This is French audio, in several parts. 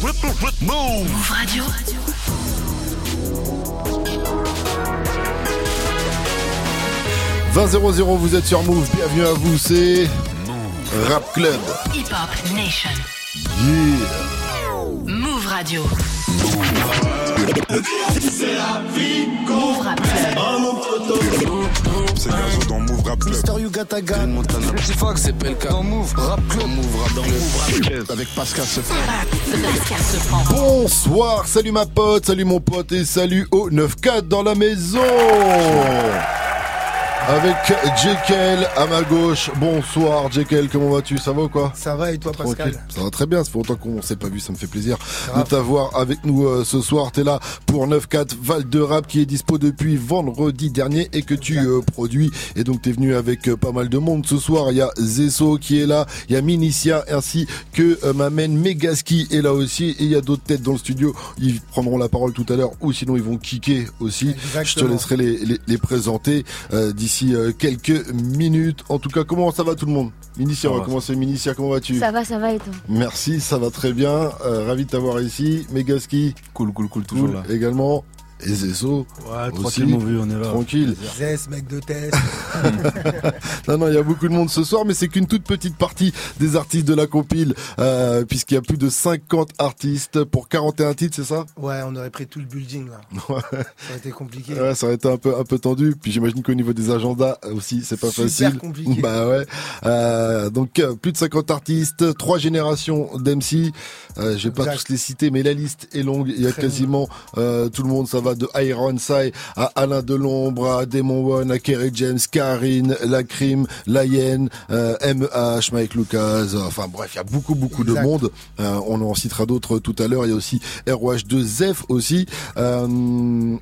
Move Radio. « 20 vous êtes sur Move, bienvenue à vous, c'est Rap Club. Hip Hop Nation. Yeah. Radio. Move Rap Club. C'est Gazo dans Move Rap Club. Mister Yugatagan, Petit Fox, c'est PLK dans Move Rap Club, Move Rap Club, avec Pascal Sefran. Pascal. Bonsoir, salut ma pote, salut mon pote et salut au 9-4 dans la maison. Avec Jekyll à ma gauche. Bonsoir Jekyll, comment vas-tu? Ça va ou quoi? Ça va et toi Pascal? Tranquille. Ça va très bien, ça fait longtemps qu'on s'est pas vu, ça me fait plaisir de t'avoir avec nous euh, ce soir. T'es là pour 9-4 Val de Rap qui est dispo depuis vendredi dernier et que tu euh, produis. Et donc t'es venu avec euh, pas mal de monde ce soir. Il y a Zesso qui est là, il y a Minicia ainsi que ma main Megaski est là aussi. Et il y a d'autres têtes dans le studio. Ils prendront la parole tout à l'heure ou sinon ils vont kicker aussi. Je te laisserai les, les, les présenter euh, d'ici euh, quelques minutes. En tout cas, comment ça va tout le monde? Minicia, on va commencer. Minicia, comment vas-tu? Ça va, ça va et toi? Merci, ça va très bien. Euh, ravi de t'avoir ici. Megaski, Cool, cool, cool, toujours cool là. également. Et Zesso, Ouais, Aussi. tranquille, mon vieux, on est là. tranquille. Zess, mec de test. Non, non, il y a beaucoup de monde ce soir, mais c'est qu'une toute petite partie des artistes de la compile, euh, puisqu'il y a plus de 50 artistes pour 41 titres, c'est ça? Ouais, on aurait pris tout le building là. Ouais. Ça a été compliqué. Ouais, ça aurait été un peu un peu tendu. Puis j'imagine qu'au niveau des agendas aussi, c'est pas Super facile. compliqué. Bah ouais. Euh, donc euh, plus de 50 artistes, trois générations d'MC. Euh, je vais pas tous les citer, mais la liste est longue. Il y a Très quasiment tout le monde. Ça va de Iron Sai à Alain Delombre, à Demon One, à Kerry James, Karine, La Crime, Lion, euh, MH, Mike Lucas. euh, Enfin bref, il y a beaucoup beaucoup Exact. de monde. Euh, on en citera d'autres tout à l'heure. Il y a aussi ROH2 Zef aussi. Euh,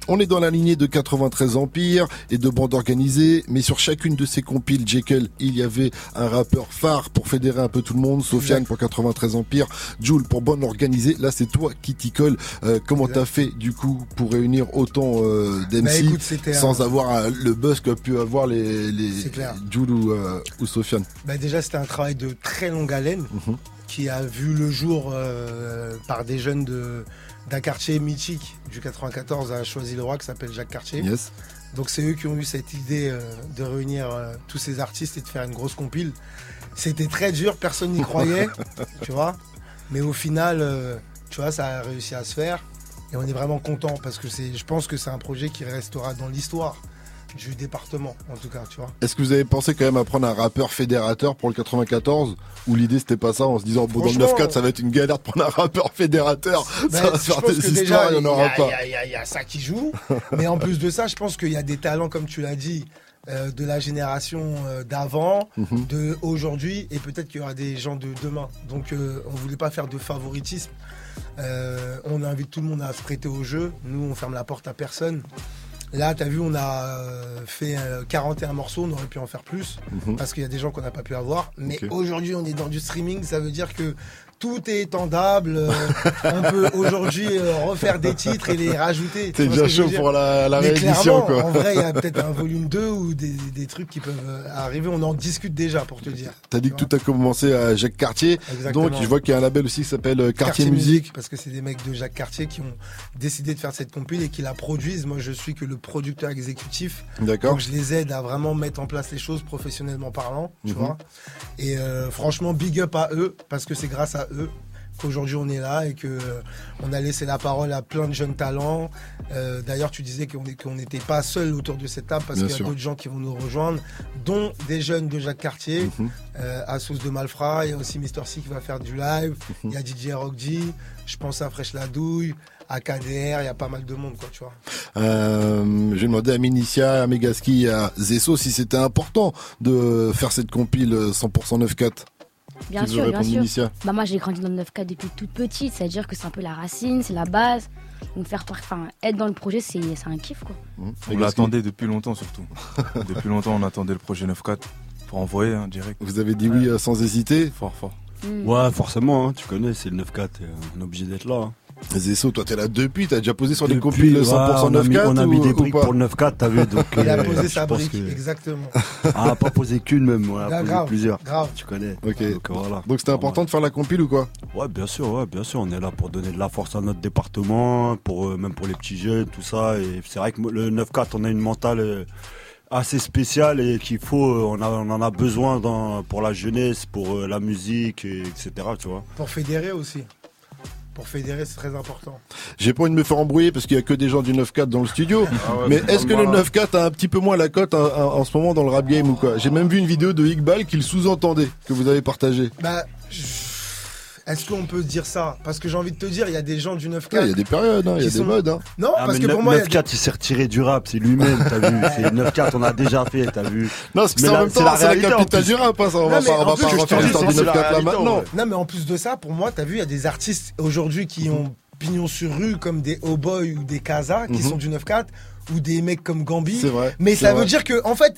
on est dans la lignée de 93 Empire et de bandes organisées, mais sur chacune de ces compiles, Jekyll, il y avait un rappeur phare pour fédérer un peu tout le monde. Sofiane Exact. pour 93 Empire, Jules pour bande organisée. Là, c'est toi qui t'y colle. Comment t'as fait du coup pour réunir autant euh, Bah, d'MC c'était sans un- avoir euh, le buzz qu'a pu avoir les. Jules ou, euh, ou Sofiane Bah, déjà, c'était un travail de très longue haleine Mhm. qui a vu le jour euh, par des jeunes de d'un quartier mythique du 94 à Choisy-le-Roi qui s'appelle Jacques Cartier. Yes. Donc c'est eux qui ont eu cette idée euh, de réunir euh, tous ces artistes et de faire une grosse compile. C'était très dur, personne n'y croyait, tu vois. Mais au final, euh, tu vois, ça a réussi à se faire. Et on est vraiment content parce que c'est, je pense que c'est un projet qui restera dans l'histoire du département, en tout cas, tu vois. Est-ce que vous avez pensé quand même à prendre un rappeur fédérateur pour le 94 ou l'idée c'était pas ça en se disant bon dans le Franchement, 9-4 ça va être une galère de prendre un rappeur fédérateur Ben, ça va faire des histoires il y en aura pas y a- y a- y a ça qui joue. Mais en plus de ça, je pense qu'il y a des talents, comme tu l'as dit, euh, de la génération euh, d'avant, Mhm. de aujourd'hui, et peut-être qu'il y aura des gens de demain. Donc, euh, on voulait pas faire de favoritisme. Euh, on invite tout le monde à se prêter au jeu. Nous, on ferme la porte à personne. Là, tu as vu, on a euh, fait euh, 41 morceaux, on aurait pu en faire plus, Mhm. parce qu'il y a des gens qu'on n'a pas pu avoir. Mais aujourd'hui, on est dans du streaming, ça veut dire que tout est étendable. euh, on peut aujourd'hui euh, refaire des titres et les rajouter. t'es veux chaud pour la, la réédition quoi En vrai, il y a peut-être un volume 2 ou des, des trucs qui peuvent euh, arriver. On en discute déjà, pour te dire. t'as dit que tout a commencé à Jacques Cartier Exactement. donc je vois qu'il y a un label aussi qui s'appelle euh, Cartier, Musique Parce que c'est des mecs de Jacques Cartier qui ont décidé de faire cette compile et qui la produisent. Moi, je suis que le producteur exécutif. d'accord Donc, je les aide à vraiment mettre en place les choses professionnellement parlant, tu Mhm. vois. Et euh, franchement, big up à eux, parce que c'est grâce à eux qu'aujourd'hui on est là et que euh, on a laissé la parole à plein de jeunes talents. Euh, D'ailleurs, tu disais qu'on qu'on n'était pas seul autour de cette table parce qu'il y a d'autres gens qui vont nous rejoindre, dont des jeunes de Jacques Cartier, euh, à Sauce de Malfra. Il y a aussi Mister C qui va faire du live. Mhm. Il y a DJ Rock G. Je pense à Fresh Ladouille, à KDR. Il y a pas mal de monde, quoi, tu vois. Euh, j'ai demandé à Minicia, à Megaski, à Zesso si c'était important de faire cette compile euh, 100% 9-4 Bien Tu veux sûr, bien sûr. Bah moi j'ai grandi dans le 9K depuis toute petite, c'est-à-dire que c'est un peu la racine, c'est la base. Donc faire enfin, être dans le projet, c'est c'est un kiff quoi. Mhm. On l'attendait depuis longtemps surtout. depuis longtemps, on attendait le projet 9-4 pour envoyer hein, direct. Vous avez dit oui euh, sans hésiter Fort, fort. Mm. Ouais, forcément, hein, tu connais, c'est le 9-4, euh, on est obligé d'être là. hein. Zesso, toi t'es là depuis, t'as déjà posé sur des compiles ouais, 100% on a mis, 9-4 on a mis des briques pour le 9-4, t'as vu donc, Il a euh, posé sa brique, que- exactement. Ah, pas posé qu'une même, on a posé grave, plusieurs. grave. Tu connais. Ok. Donc voilà. Donc c'était important de faire la compile ou quoi Ouais, bien sûr, ouais, bien sûr. On est là pour donner de la force à notre département, pour euh, même pour les petits jeunes, tout ça. Et c'est vrai que le 9-4, on a une mentale euh, assez spéciale et qu'il faut, euh, on, a, on en a besoin dans, pour la jeunesse, pour euh, la musique, et, etc. Tu vois. Pour fédérer aussi. Pour fédérer, c'est très important. J'ai pas envie de me faire embrouiller parce qu'il y a que des gens du 9-4 dans le studio. Ah mais est-ce que le 9-4 a un petit peu moins la cote en, en- en ce moment dans le rap game ou quoi? J'ai même vu une vidéo de Iqbal qui le sous-entendait, que vous avez partagé. Bah, je- est-ce qu'on peut dire ça? Parce que j'ai envie de te dire, il y a des gens du 9-4. Ouais, Il y a des périodes, hein, il y a Qui des sont- modes. Hein. Non, Ah, parce que pour moi, il y a 9-4, il s'est retiré du rap, c'est lui-même, t'as vu. C'est 9-4, on a déjà fait, t'as vu. Non, parce que Mais c'est la c'est la capitale plus. du rap. hein, ça, on Non, va mais pas, on en va plus, pas refaire l'histoire du la 9-4 là maintenant. ouais. Non, mais en plus de ça, pour moi, t'as vu, il y a des artistes aujourd'hui qui ont pignon sur rue, comme des Oh Boy ou des Casa, qui Mhm. sont du 9-4, ou des mecs comme Gambi. C'est vrai. Mais ça veut dire que, en fait,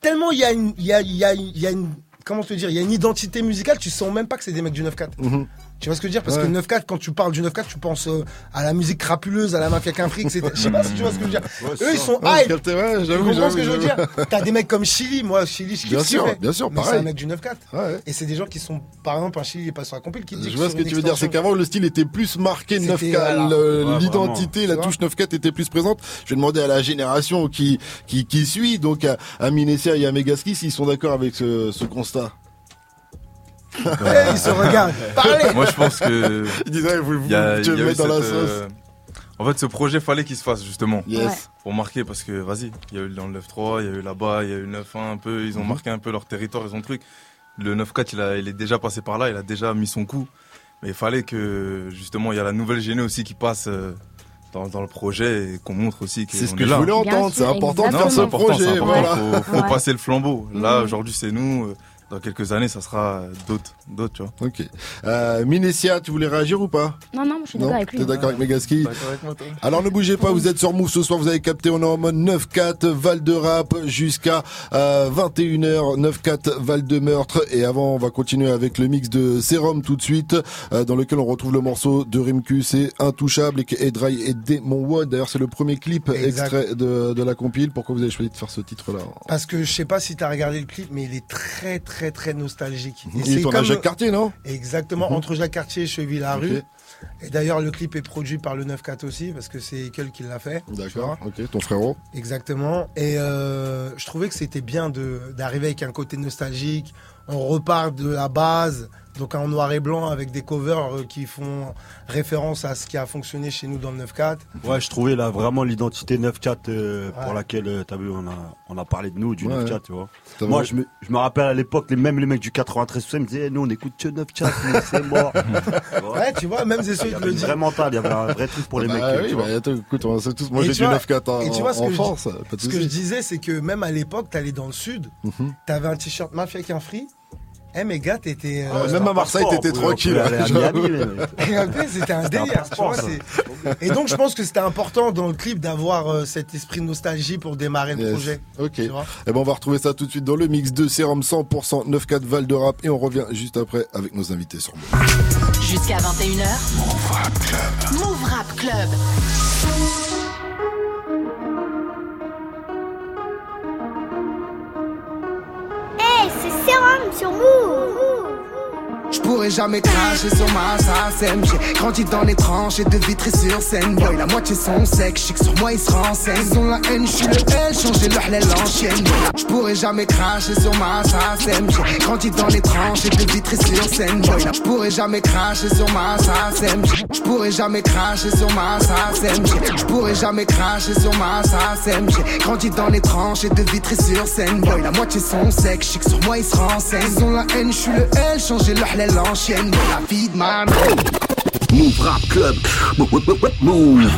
tellement il y a une, il y a, il y a, il y a une, comment te dire, il y a une identité musicale, tu sens même pas que c'est des mecs du 9-4. Mhm. Tu vois ce que je veux dire? Parce Ouais. que le 9-4, quand tu parles du 9-4, tu penses euh, à la musique crapuleuse, à la mafia qu'un fric, etc. Je sais pas si tu vois ce que je veux dire. Eux, ils sont Ouais, hype. ouais, Tu j'avoue, comprends ce que je veux dire? T'as des mecs comme Chili, moi, Chili, je kiffe Bien sûr, bien sûr, Mais c'est pareil. un mec du 9-4. Ouais. Et c'est des gens qui sont, par exemple, un Chili, il est pas sur la compil, qui dit Je vois ce que tu veux dire, c'est qu'avant le style était plus marqué C'était, 9K, voilà. le- Ouais, l'identité, la touche 9K était plus présente. Je vais demander à la génération qui qui, qui suit, donc à, à Minessia et à Megaski, s'ils sont d'accord avec ce, ce constat. Ils se regardent. Parlez Moi, je pense que. Ils disaient, vous, vous, il y a- tu me dans la cette, sauce. euh, En fait, ce projet, fallait qu'il se fasse, justement. Yes. Pour marquer, parce que, vas-y, il y a eu dans le 9-3, il y a eu là-bas, il y a eu le 9-1 un peu. Ils ont Mhm. marqué un peu leur territoire, ils ont truc. Le 9-4, il, a- il est déjà passé par là, il a déjà mis son coup. Mais il fallait que, justement, il y a la nouvelle géné aussi qui passe euh, dans, dans le projet et qu'on montre aussi que C'est ce que est je voulais entendre, c'est important de Non, faire c'est ce important, c'est projet, important. voilà. Faut, faut Ouais. passer le flambeau. Là, Mhm. aujourd'hui, c'est nous. Dans quelques années, ça sera d'autres, d'autres, tu vois. Ok. Euh, Minessia, tu voulais réagir ou pas? Non, non, je suis d'accord avec lui. t'es d'accord avec Megaski toi Alors ne bougez pas, vous êtes sur Move ce soir, vous avez capté, on est en mode 9-4, Val de Rap jusqu'à euh, 21h, 9-4, Val de Meurtre. Et avant, on va continuer avec le mix de Serum tout de suite, euh, dans lequel on retrouve le morceau de Rimku, c'est Intouchable et qui est Dry et Demon Wood. D'ailleurs, c'est le premier clip Exact. extrait de, de la compile. Pourquoi vous avez choisi de faire ce titre-là? Parce que je sais pas si t'as regardé le clip, mais il est très, très, très nostalgique. Et Il à Jacques Non? Exactement, Mhm. entre Jacques Cartier et Cheville-la-Rue. Et d'ailleurs, le clip est produit par le 9-4 aussi, parce que c'est Ekel qui l'a fait. D'accord, ok, ton frérot. Exactement. Et euh, je trouvais que c'était bien d'arriver avec un côté nostalgique. On repart de la base, donc en noir et blanc, avec des covers euh, qui font référence à ce qui a fonctionné chez nous dans le 9-4. Ouais, je trouvais là vraiment l'identité 9-4 euh, pour laquelle, euh, t'as vu, on a, on a parlé de nous, du Ouais. 9-4, tu vois. T'as Moi, je me, je me rappelle à l'époque, les, même les mecs du 93, tout ça, ils me disaient, eh, nous, on écoute que 9-4, mais c'est mort. Ouais, tu vois, même c'est Il ceux y qui avait le disent. vraie mentale, il y avait un vrai truc pour les Bah mecs. oui, tu bah, vois. attends, écoute, on tous mangé tu du vois- 9-4 en, et tu vois ce en que je- France. Pas de Ce que je disais, c'est que même à l'époque, t'allais dans le sud, Mhm. t'avais un t-shirt mafia avec un free. Eh, mes gars, t'étais. Ah, euh, même à Marseille, t'étais tranquille. Et après, c'était un délire. tu vois, et donc, je pense que c'était important dans le clip d'avoir euh, cet esprit de nostalgie pour démarrer le Yes. projet. Ok. Vois Eh ben on va retrouver ça tout de suite dans le mix de Sérum 100% 9-4 Val de Rap et on revient juste après avec nos invités sur Move. Jusqu'à 21h. Move Rap Club. Move Rap Club. Hey, c'est Sérum sur Move Je pourrais jamais cracher sur ma SACEM J'ai grandi dans les tranchées de Vitry sur scène. Boy, la moitié sont secs, que sur moi ils se renseignent. Ils ont la haine, je suis le L, changer le halal en chienne Je pourrais jamais cracher sur ma SACEM J'ai grandi dans les tranchées de Vitry sur scène. Boy, je pourrais jamais cracher sur ma SACEM Je pourrais jamais cracher sur ma SACEM Je pourrais jamais cracher sur ma SACEM J'ai grandi dans les tranchées de Vitry sur scène. Boy, la moitié sont secs, que sur moi ils se renseignent. Ils ont la haine, je suis le L, changer le halal en chienne Moi, la de Move Rap Club. Move.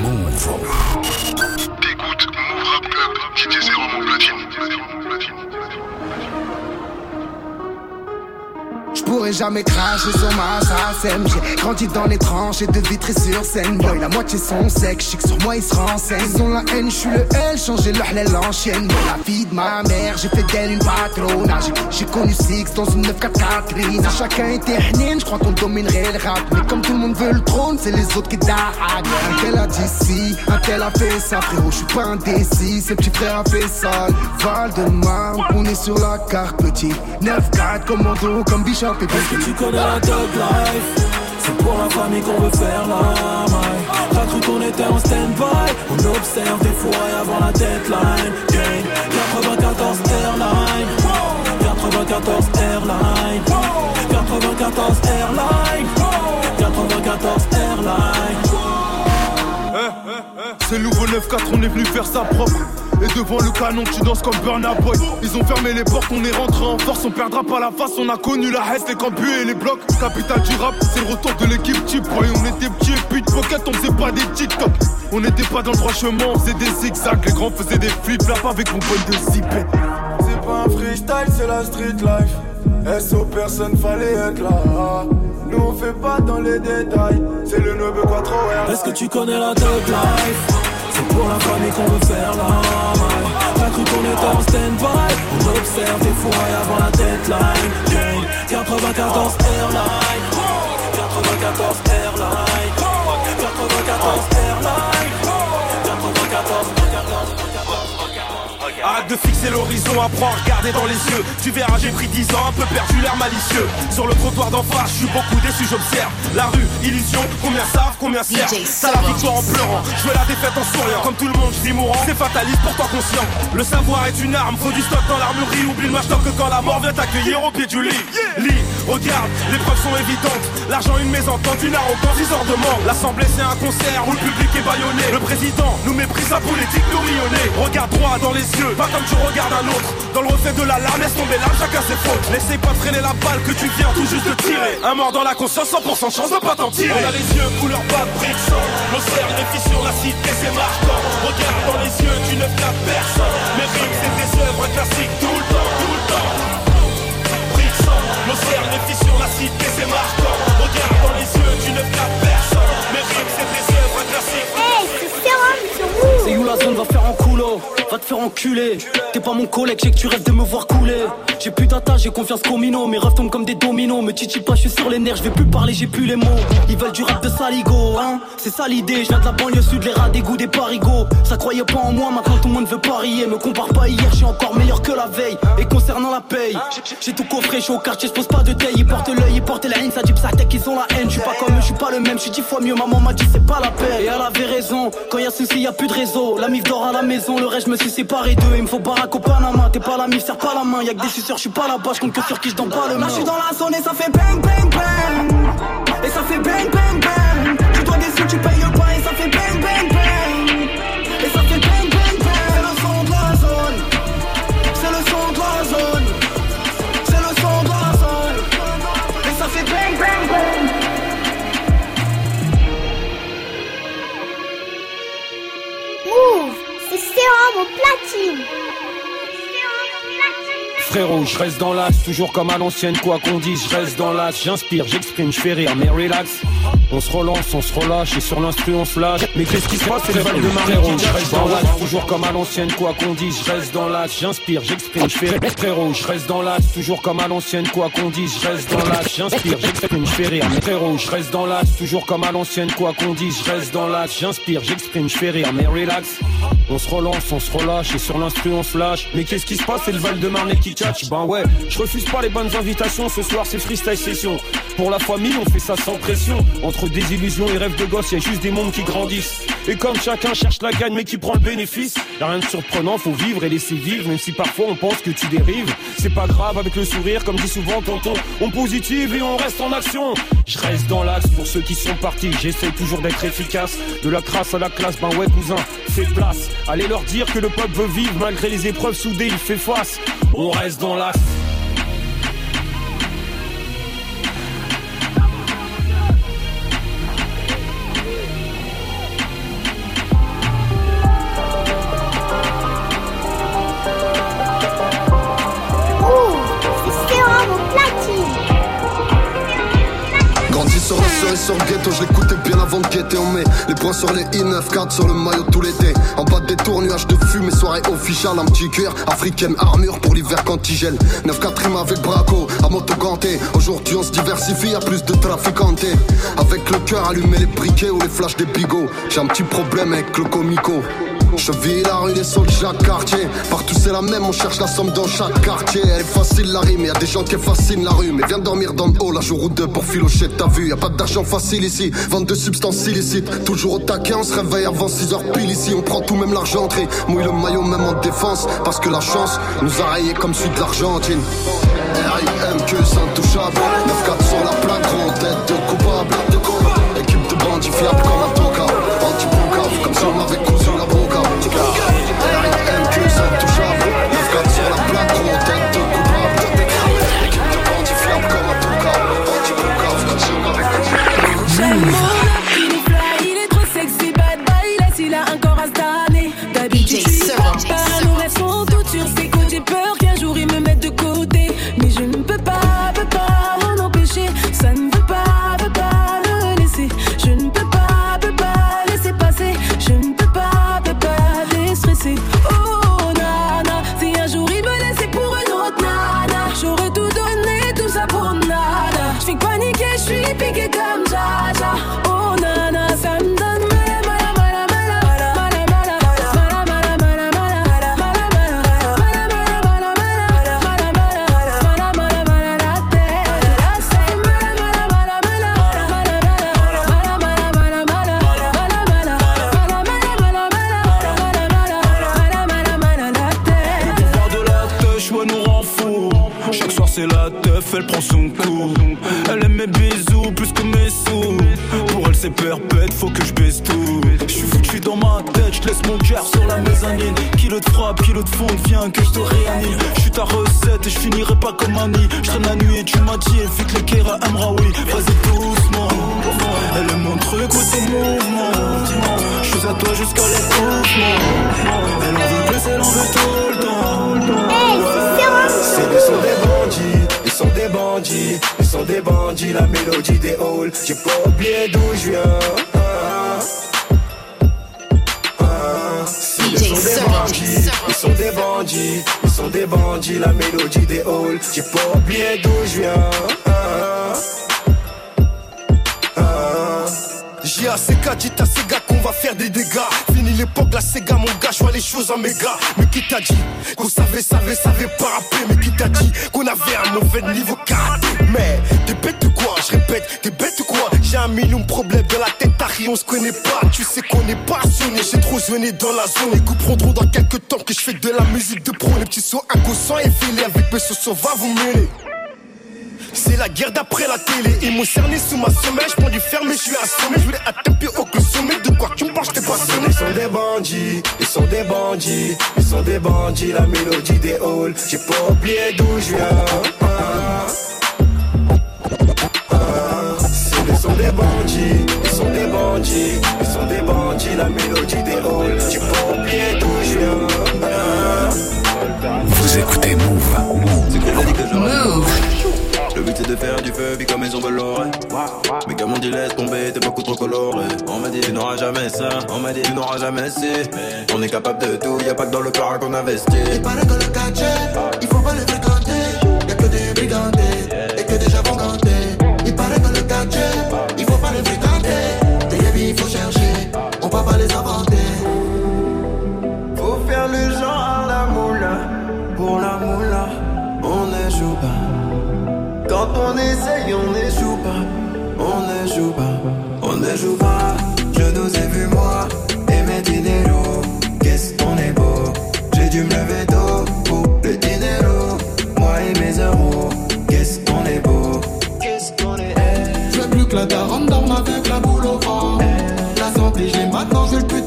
Pourrais jamais craché sur ma SACEM. J'ai grandi dans les tranches et de vitré sur scène. Boy, la moitié sont secs, que sur moi ils se renseignent. Ils ont la haine, je suis le L, changer le halal l'ancienne. La vie de ma mère, j'ai fait d'elle une patronne. J'ai connu Six dans une 9-4 Catherine. Chacun était hnine, je crois qu'on dominerait le rap. Mais comme tout le monde veut le trône, c'est les autres qui daguent. Un tel a dit si, un tel a fait ça, frérot. Je suis pas indécis, c'est petit frère a fait ça. Val de Marne, on est sur la carte, petit. 9-4, commando, comme Et Est-ce que tu connais la Dog Life. C'est pour la famille qu'on veut faire la maille. T'as cru qu'on était en stand-by. On observe des fois avant la deadline. Gang 94 Airline. 94 Airline. 94 Airline. 94 Airline C'est nouveau 9-4, on est venu faire ça propre. Et devant le canon, tu danses comme Burna Boy. Ils ont fermé les portes, on est rentré en force, on perdra pas la face. On a connu la Hesse, les campus et les blocs. Capitale du rap, c'est le retour de l'équipe type. Boy, on était petits et puis de pocket, on faisait pas des TikTok. On n'était pas dans le droit chemin, on faisait des zigzags. Les grands faisaient des flip-flops avec mon pote de zipette. C'est pas un freestyle, c'est la street life. SO, personne fallait être là. Nous on fait pas dans les détails. C'est le 9 4 R. Est-ce que tu connais la Dog Life? C'est pour la famille qu'on veut faire la maille. T'as cru qu'on était en stand-by? On observe des fois avant la deadline. Gang 94 Airline 94 Airline 94 Airline de fixer l'horizon, apprends à regarder dans les yeux. Tu verras, j'ai pris 10 ans, un peu perdu l'air malicieux. Sur le trottoir d'en face, je suis beaucoup déçu, j'observe. La rue, illusion, combien savent, combien servent. Ça la victoire en pleurant, je veux la défaite en souriant. Comme tout le monde, je dis mourant, c'est fataliste, pourtant conscient. Le savoir est une arme, faut du stock dans l'armurerie. Oublie le stock que quand la mort vient t'accueillir au pied du lit. Lit, regarde, les preuves sont évidentes. L'argent, une mésentente, une arrogance, 10 heures de mort. L'assemblée, c'est un concert où le public est baïonné. Le président nous méprise sa politique, nous rayonner. Regarde droit dans les yeux, pas comme tu regardes un autre. Dans le reflet de la larme, laisse tomber l'arme, chacun ses fautes. N'essaie pas traîner la balle que tu viens tout juste de tirer. Un mort dans la conscience, 100% de chance de pas t'en tirer. On a les yeux couleur pas sang. Nos cernes, les fissures, la cité, c'est marquant. Regarde dans les yeux, tu ne flattes personne. Mes rimes, c'est des œuvres classiques tout le temps, tout le temps. Nos cernes, la cité. La zone va faire en coulo Va te faire enculer. T'es pas mon collègue, j'ai que tu rêves de me voir couler. J'ai plus d'attache, j'ai confiance qu'au minot Mes rêves tombent comme des dominos. Me titille pas, je suis sur les nerfs, je vais plus parler, j'ai plus les mots. Ils veulent du rap de saligo, hein. C'est ça l'idée, je de la banlieue sud, les rats des goûts des parigots. Ça croyait pas en moi, maintenant tout le monde veut parier. Me compare pas hier, je suis encore meilleur que la veille. Et concernant la paye, j'ai tout coffré, je au quartier, je pas de taille Ils portent l'œil, ils portent la haine, ça dit psatek, ils ont la haine. Je suis pas comme eux, je suis pas le même, je suis dix fois mieux. Maman m'a dit c'est pas la paix Et elle avait raison, quand y souci a plus de réseau La mif dort à la maison, le reste je me suis séparé d'eux. Il me faut Barack au Panama, t'es pas la mif, serre pas la main. Y'a que des suceurs, je suis pas là-bas, je compte que sur qui je pas le Là je suis dans la zone et ça fait bang bang bang. Et ça fait bang bang bang. Tu dois des sous, tu payes pas et ça fait bang au platine. Frérot, je reste dans l'axe, toujours comme à l'ancienne, quoi qu'on dise, je reste dans l'axe, j'inspire, j'exprime, je fais rire, mais relax. On se relance, on se relâche, et sur l'instru on se lâche. Mais qu'est-ce qui se passe, c'est le val de ma frérot, je reste dans l'axe, toujours comme à l'ancienne, quoi qu'on dise, je reste dans l'axe, j'inspire, j'exprime, je fais rire. Frérot, je reste dans l'axe, toujours comme à l'ancienne, quoi qu'on dise, je reste dans l'axe, j'inspire, j'exprime, je fais rire. Frérot, je reste dans l'axe, toujours comme à l'ancienne, quoi qu'on dise, je reste dans l'axe, j'inspire, j'exprime, je fais rire, mais relax. On se relance, on se relâche, et sur l'instru on se lâche. Mais qu'est-ce qui se passe, c'est le val de Marne qui catch, ben ouais. Je refuse pas les bonnes invitations, ce soir c'est freestyle session. Pour la famille, on fait ça sans pression. Entre désillusions et rêves de gosse, y a juste des mondes qui grandissent. Et comme chacun cherche la gagne mais qui prend le bénéfice, y a rien de surprenant, faut vivre et laisser vivre, même si parfois on pense que tu dérives. C'est pas grave avec le sourire, comme dit souvent tonton. On positive et on reste en action. Je reste dans l'axe pour ceux qui sont partis. J'essaie toujours d'être efficace. De la crasse à la classe, ben ouais cousin, fais place. Allez leur dire que le peuple veut vivre malgré les épreuves soudées, il fait face. On reste dans l'axe. Sur ghetto, je l'écoutais bien avant de guetter. On met les points sur les I9 sur le maillot tout l'été. En bas des tours, nuages de fumée, soirée officielle, un petit cuir, africaine armure pour l'hiver quand il gèle. 9-4 rime avec Braco, à moto ganté. Aujourd'hui on se diversifie, y'a plus de traficantés. Avec le cœur, allumer les briquets ou les flashs des bigots. J'ai un petit problème avec le comico. Je vis la rue des sols chaque quartier. Partout c'est la même, on cherche la somme dans chaque quartier. Elle est facile la rime, y des gens qui fascinent la rue. Mais viens dormir dans le hall un jour ou deux pour filocher ta vue. Y a pas d'argent facile ici, vente de substances illicites. Toujours au taquet, on se réveille avant 6 heures pile ici. On prend tout même l'argenterie, mouille le maillot même en défense. Parce que la chance nous a rayés comme celui de l'Argentine. RIMQ intouchable, 9-4 sur la plaque, des bandits, la mélodie des halls. J'ai pas oublié d'où je viens. J'ai assez qu'à dit à ces gars qu'on va faire des dégâts. Fini l'époque, la Sega, mon gars, je vois les choses en méga. Mais qui t'a dit qu'on savait, savait, savait pas Mais qui t'a dit qu'on avait un mauvais niveau karaté Mais t'es bête ou quoi? Je répète, t'es bête ou quoi? J'ai un million de problèmes dans la tête, Harry, on se connaît pas. Tu sais qu'on est passionné, j'ai trop zoné dans la zone. Les coups prendront dans quelques temps que je fais de la musique de pro. Les petits sauts inconscients et filés avec mes chaussons, va vous mêler. C'est la guerre d'après la télé. Ils m'ont cerné sous ma semelle. Je prends du ferme et je suis assommé. Je voulais atteindre plus haut que le sommet. De quoi tu me parles, je t'ai. Ils sont des bandits, ils sont des bandits, ils sont des bandits, la mélodie des halls. J'ai pas oublié d'où je viens. Ah, ah. Des sont des bandits, ils sont des bandits, ils sont des bandits, la mélodie des halls. J'ai pas oublié d'où je viens. Vous écoutez Move. C'est Le but c'est de faire du feu, puis comme ils ont l'oreille Mais comme on dit laisse tomber, t'es beaucoup trop coloré. On m'a dit tu n'auras jamais ça, on m'a dit tu n'auras jamais ci. On est capable de tout, y a pas que dans le cœur qu'on investit. Il paraît que le quartier, il faut pas le fréquenter. Y'a que des brigantés on essaye, on ne joue pas. On ne joue pas. On ne joue pas, je nous ai vu moi et mes dineros. Qu'est-ce qu'on est beau, j'ai dû me lever tôt pour le dinero. Moi et mes euros, qu'est-ce qu'on est beau. Qu'est-ce qu'on est Je veux plus que la daronne dorme avec la boule au vent. La santé, j'ai maintenant, je le putain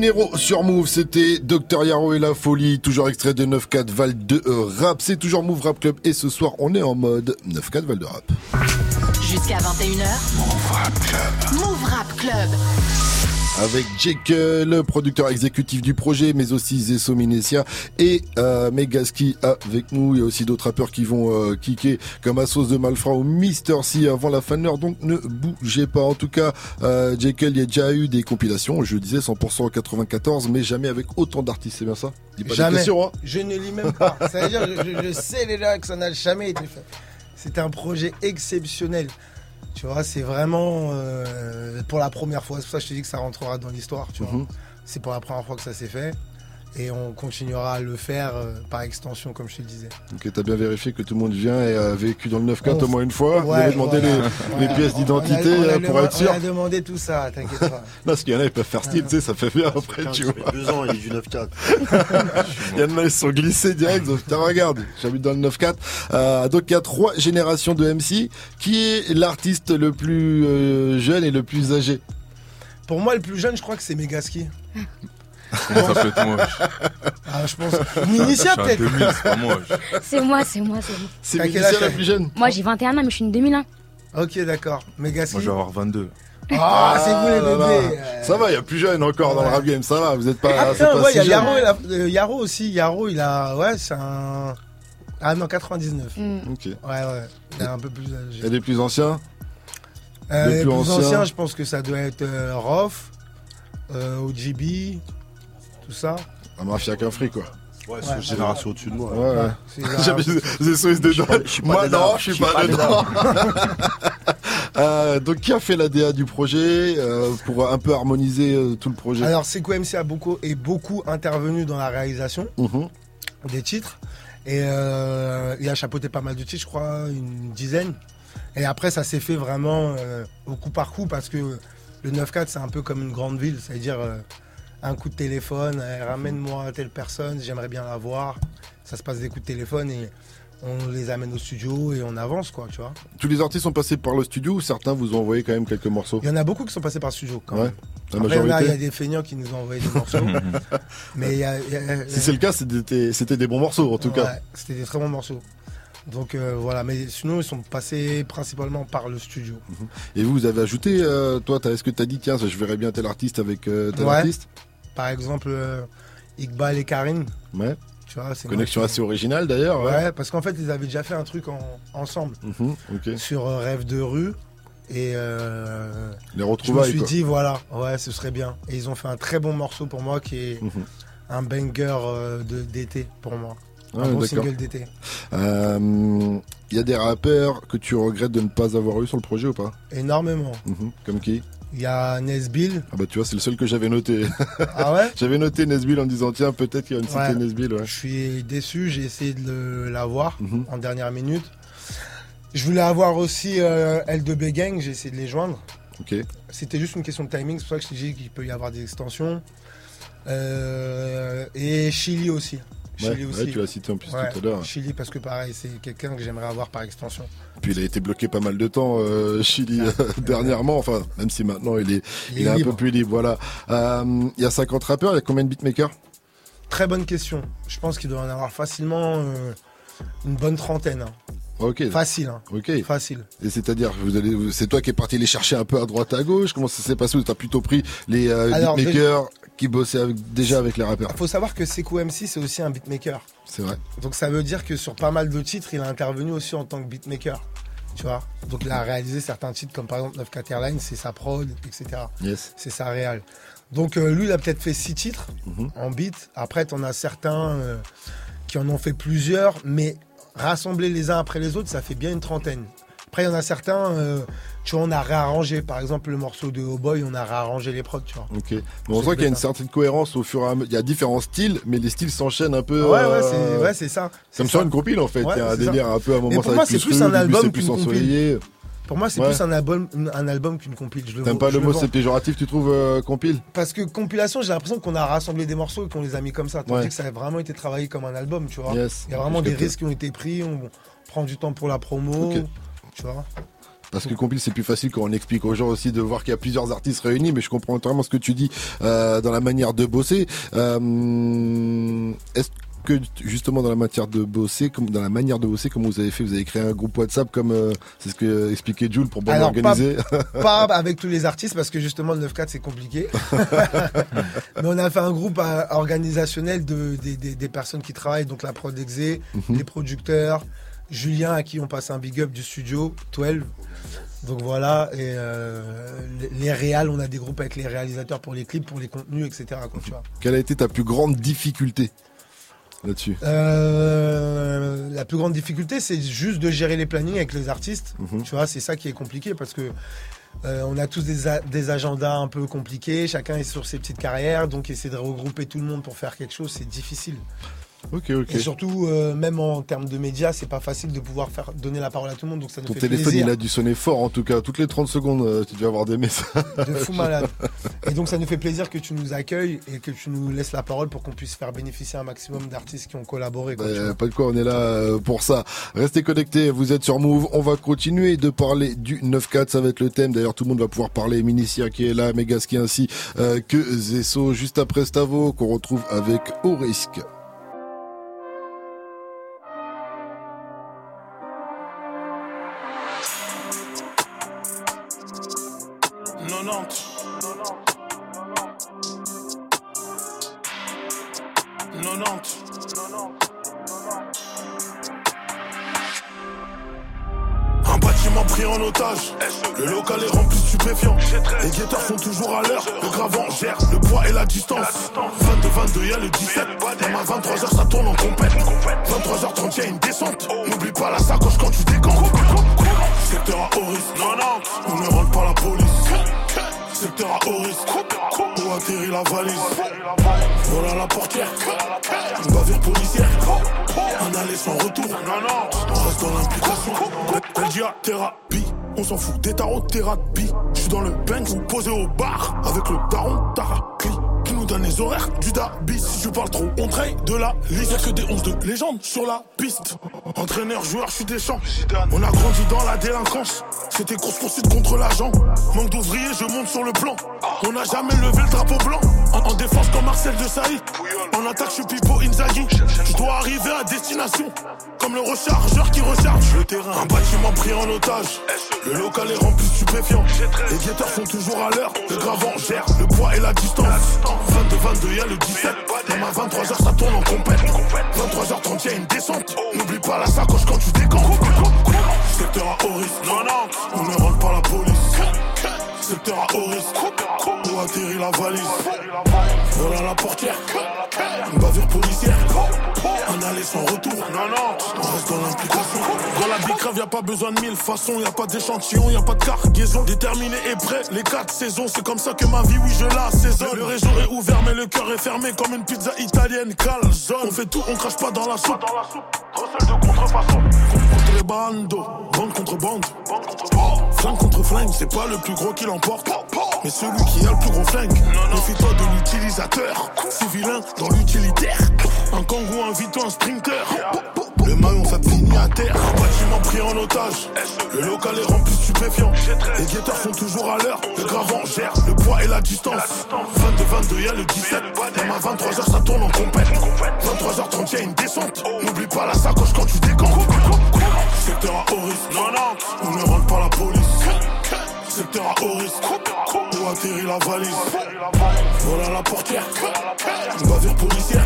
Dinero sur Move, c'était Dr Yaro et la folie, toujours extrait de 9-4 Val de Rap. C'est toujours Move Rap Club et ce soir on est en mode 9-4 Val de Rap. Jusqu'à 21h. Move Rap Club. Move Rap Club. Avec Jake, le producteur exécutif du projet, mais aussi Zesso Minesia et euh, Megaski avec nous. Il y a aussi d'autres rappeurs qui vont euh, kicker comme Assos de Malfra ou Mister C avant la fin de l'heure, donc ne bougez pas. En tout cas, euh, Jake, il y a déjà eu des compilations, je disais 100% en 94, mais jamais avec autant d'artistes, c'est bien ça? Dis pas Jamais. questions, hein? Je ne lis même pas. C'est-à-dire, je, je sais déjà que ça n'a jamais été fait. C'est un projet exceptionnel. Tu vois, c'est vraiment euh, pour la première fois. C'est pour ça que je te dis que ça rentrera dans l'histoire. Tu vois, Mhm. c'est pour la première fois que ça s'est fait. Et on continuera à le faire euh, par extension, comme je te le disais. Ok, t'as bien vérifié que tout le monde vient et a vécu dans le 9-4 On- au moins une fois. Vous Ouais, avez demandé voilà. les, pièces d'identité euh, pour être sûr. On a demandé tout ça, t'inquiète pas. Non, parce qu'il y en a, ils peuvent faire style, tu sais, ça fait bien après, tu vois. deux ans, il est du 9-4. Il y en a, ils sont glissés direct. fait, Tiens, regarde, j'habite dans le 9-4. Euh, donc, il y a trois générations de MC. Qui est l'artiste le plus euh, jeune et le plus âgé? Pour moi, le plus jeune, je crois que c'est Megaski. Comment ça peut être Ah, je pense. Minitia, peut-être. 2000, c'est pas moi. C'est moi, c'est moi, c'est moi. C'est Minitia la plus jeune Moi, j'ai 21 ans, mais je suis une 2001. Ok, d'accord. Megaski. Moi, je vais avoir 22. Ah, c'est vous les là là. bébés. Ça va, il y a plus jeune encore dans le rap game, ça va, vous êtes pas. Ah, c'est putain, pas ouais, il y a si jeune. Yaro, il a- euh, Yaro aussi. Yaro, il a. Ouais, c'est un. Ah non, 99. Ok. Ouais, ouais. Il est un peu plus âgé. Et les plus anciens Euh, les les plus plus anciens. anciens, je pense que ça doit être euh, Rof, euh, OGB, tout ça. La mafia qu'un fric, quoi. Ouais, Ouais. c'est une génération au-dessus de moi. Ouais, ouais. Dedans. suis pas Moi, dedans. non, je suis pas dedans. Euh, donc, qui a fait la DA du projet euh, pour un peu harmoniser euh, tout le projet? Alors, Seco MC a beaucoup, est beaucoup intervenu dans la réalisation Mhm. des titres. Et euh, il a chapeauté pas mal de titres, je crois, une dizaine. Et après, ça s'est fait vraiment euh, au coup par coup parce que le 9-4, c'est un peu comme une grande ville. C'est-à-dire euh, un coup de téléphone, eh, ramène-moi telle personne, j'aimerais bien la voir. Ça se passe des coups de téléphone et on les amène au studio et on avance, quoi, tu vois. Tous les artistes sont passés par le studio ou certains vous ont envoyé quand même quelques morceaux? Il y en a beaucoup qui sont passés par le studio, quand Ouais. même. La Après, il y a- il y, a majorité des feignants qui nous ont envoyé des morceaux. mais il y a- il y a- Si c'est le cas, c'était des bons morceaux en tout cas. Ouais, C'était des très bons morceaux. Donc euh, voilà, mais sinon ils sont passés principalement par le studio. Et vous, vous avez ajouté, euh, toi, est-ce que t'as dit, tiens, je verrais bien tel artiste avec euh, tel Ouais. artiste? Par exemple, euh, Iqbal et Karine. Ouais. Tu vois, c'est Connexion assez originale d'ailleurs. Ouais, parce qu'en fait ils avaient déjà fait un truc en- ensemble Mhm, sur euh, Rêve de rue. Et euh, Les je me suis quoi. dit voilà, ouais, ce serait bien. Et ils ont fait un très bon morceau pour moi qui est Mhm. un banger euh, de d'été pour moi. Ouais, un bon d'accord. single d'été. Il y a des rappeurs que tu regrettes de ne pas avoir eu sur le projet ou pas? Énormément. Mhm, Comme qui? Il y a Nesbill. Ah bah tu vois, c'est le seul que j'avais noté. Ah ouais J'avais noté Nesbill en disant, tiens, peut-être qu'il y a une cité Ouais. Nesbill. Ouais. Je suis déçu, j'ai essayé de l'avoir Mhm. en dernière minute. Je voulais avoir aussi euh, L2B Gang, j'ai essayé de les joindre. Ok. C'était juste une question de timing, c'est pour ça que je t'ai dit qu'il peut y avoir des extensions. Euh, et Chili aussi. Chili aussi. tu l'as cité en plus tout à l'heure. Chili parce que pareil, c'est quelqu'un que j'aimerais avoir par extension. Puis il a été bloqué pas mal de temps, euh, Chili, euh, dernièrement. Enfin, même si maintenant il est, Il il est est un peu plus libre. Voilà. Euh, Il y a 50 rappeurs, il y a combien de beatmakers? Très bonne question. Je pense qu'il doit en avoir facilement euh, une bonne trentaine. hein. Ok. Facile. hein. Ok. Facile. Et c'est-à-dire, vous allez, c'est toi qui es parti les chercher un peu à droite à gauche? Comment ça s'est passé? Tu as plutôt pris les euh, Alors, beatmakers qui bossaient avec- déjà avec les rappeurs. Il faut savoir que Sekou MC, c'est aussi un beatmaker. C'est vrai. Donc ça veut dire que sur pas mal de titres, il a intervenu aussi en tant que beatmaker. Tu vois? Donc il a réalisé certains titres comme par exemple 94 Airlines, c'est sa prod, etc. Yes. C'est sa réal. Donc euh, lui, il a peut-être fait six titres Mhm. en beat. Après, t'en as certains euh, qui en ont fait plusieurs, mais rassemblés les uns après les autres, ça fait bien une trentaine. Après, il y en a certains, euh, tu vois, on a réarrangé. Par exemple, le morceau de Oh Boy, on a réarrangé les prods, tu vois. Ok. On sent qu'il y a une certaine cohérence au fur et à mesure. Il y a différents styles, mais les styles s'enchaînent un peu. Ouais, ouais, euh, c'est ouais, ça. C'est Comme sur ça. une compile en fait. Ouais, il y a un ça. délire un peu à un Mais moment pour ça moi, c'est plus un album plus ensoleillé. Pour moi, c'est Ouais. plus un album, un album qu'une compile. T'aimes pas le mot, c'est péjoratif, tu trouves euh, compile? Parce que compilation, j'ai l'impression qu'on a rassemblé des morceaux et qu'on les a mis comme ça. Tandis Ouais. que ça a vraiment été travaillé comme un album, tu vois. Yes. Il y a vraiment des risques qui ont été pris, on prend du temps pour la promo, tu vois. Parce que compile, c'est plus facile quand on explique aux gens aussi de voir qu'il y a plusieurs artistes réunis, mais je comprends totalement ce que tu dis euh, dans la manière de bosser. Euh, est-ce que justement dans la matière de bosser, comme dans la manière de bosser, comme vous avez fait, vous avez créé un groupe WhatsApp comme euh, c'est ce que expliquait Jules pour bien organiser. Pas, avec tous les artistes parce que justement le 9-4 c'est compliqué. Mais on a fait un groupe organisationnel des, personnes qui travaillent, donc la Prodexé, mm les producteurs, Julien, à qui on passe un big up du studio 12. Donc voilà, et euh, les réals, on a des groupes avec les réalisateurs pour les clips, pour les contenus, etc. Quelle a été ta plus grande difficulté là-dessus? Euh, la plus grande difficulté, c'est juste de gérer les plannings avec les artistes. Mhm. Tu vois, c'est ça qui est compliqué parce que euh, on a tous des, des, agendas un peu compliqués, chacun est sur ses petites carrières, donc essayer de regrouper tout le monde pour faire quelque chose, c'est difficile. Et surtout, euh, même en termes de médias, c'est pas facile de pouvoir faire donner la parole à tout le monde. Donc ça nous Ton téléphone, il a dû sonner fort en tout cas. Toutes les 30 secondes, euh, tu devais avoir des messages. De fou malade. Et donc ça nous fait plaisir que tu nous accueilles et que tu nous laisses la parole pour qu'on puisse faire bénéficier un maximum d'artistes qui ont collaboré. Ben, pas de quoi, on est là euh, pour ça. Restez connectés, vous êtes sur Move. On va continuer de parler du 9-4. Ça va être le thème. D'ailleurs, tout le monde va pouvoir parler. Minicia qui est là, Megaski ainsi que Zesso. Juste après Stavo, qu'on retrouve avec Au risque. Le local est rempli de stupéfiants, Les guetteurs sont toujours à l'heure. Le gravant gère le poids et la distance. 22, 22, y'a le 17. Même à 23h, ça tourne en compète. 23h30, y'a une descente. N'oublie pas la sacoche quand tu décomptes. Secteur à haut risque. Non, non. On ne rentre pas la police. Secteur à haut risque. Où atterrit la valise? Voilà la portière. Une bavure policière. Un aller sans retour. On reste dans l'implication. Elle dit à on s'en fout des tarots de thérapie. J'suis dans le bench vous posez au bar avec le daron Tarakli donne les horaires du Dabi. Si je parle trop, on traite de la liste. Y'a que des 11 de légende sur la piste. Entraîneur, joueur, je suis des champs. On a grandi dans la délinquance. C'était course poursuite contre l'agent. Manque d'ouvriers, je monte sur le plan. On n'a jamais levé le drapeau blanc. En, défense comme Marcel de Saïd. En attaque, je suis Pipo Inzaghi. Je dois arriver à destination. Comme le rechargeur qui recharge le terrain. Un bâtiment pris en otage. Le local est rempli de stupéfiants. Les guetteurs sont toujours à l'heure. Le gravant gère le poids et la distance. 22, 22, y'a le 17. Même à 23h, ça tourne en compète. 23h30, y'a une descente. N'oublie pas la sacoche quand tu décomptes. Secteur à haut risque. On ne rentre pas la police. Secteur à haut risque. Où atterrit la valise. La portière, une bavure policière, un aller sans retour. Non, non, on reste dans l'implication. Dans la décrave, y a pas besoin de mille façons, y a pas d'échantillon, y a pas de cargaison. Déterminé et prêt, les quatre saisons, c'est comme ça que ma vie, oui, je la. Le réseau est ouvert, mais le cœur est fermé comme une pizza italienne calzone. On fait tout, on crache pas dans la soupe. Dans la soupe, de contrefaçon. Contrabando, contre contrebande. Flingue contre flingue, c'est pas le plus gros qui l'emporte. Mais celui qui a le plus gros flingue, méfie-toi de l'utilisateur. C'est vilain dans l'utilitaire. Un kangou, invite un sprinter. Le maillon, ça finit à terre. Un bâtiment pris en otage. Le local est rempli stupéfiant. Les guetteurs sont toujours à l'heure. Le gravant gère le poids et la distance. 22, 22, y'a le 17. Même à 23h, ça tourne en compète. 23h30, y'a une descente. N'oublie pas la sacoche quand tu décomptes. Secteur à haut risque. Non, non. On ne rentre pas la police. Secteur à haut risque. Où atterrit la valise. Voilà la portière. Une bavure policière.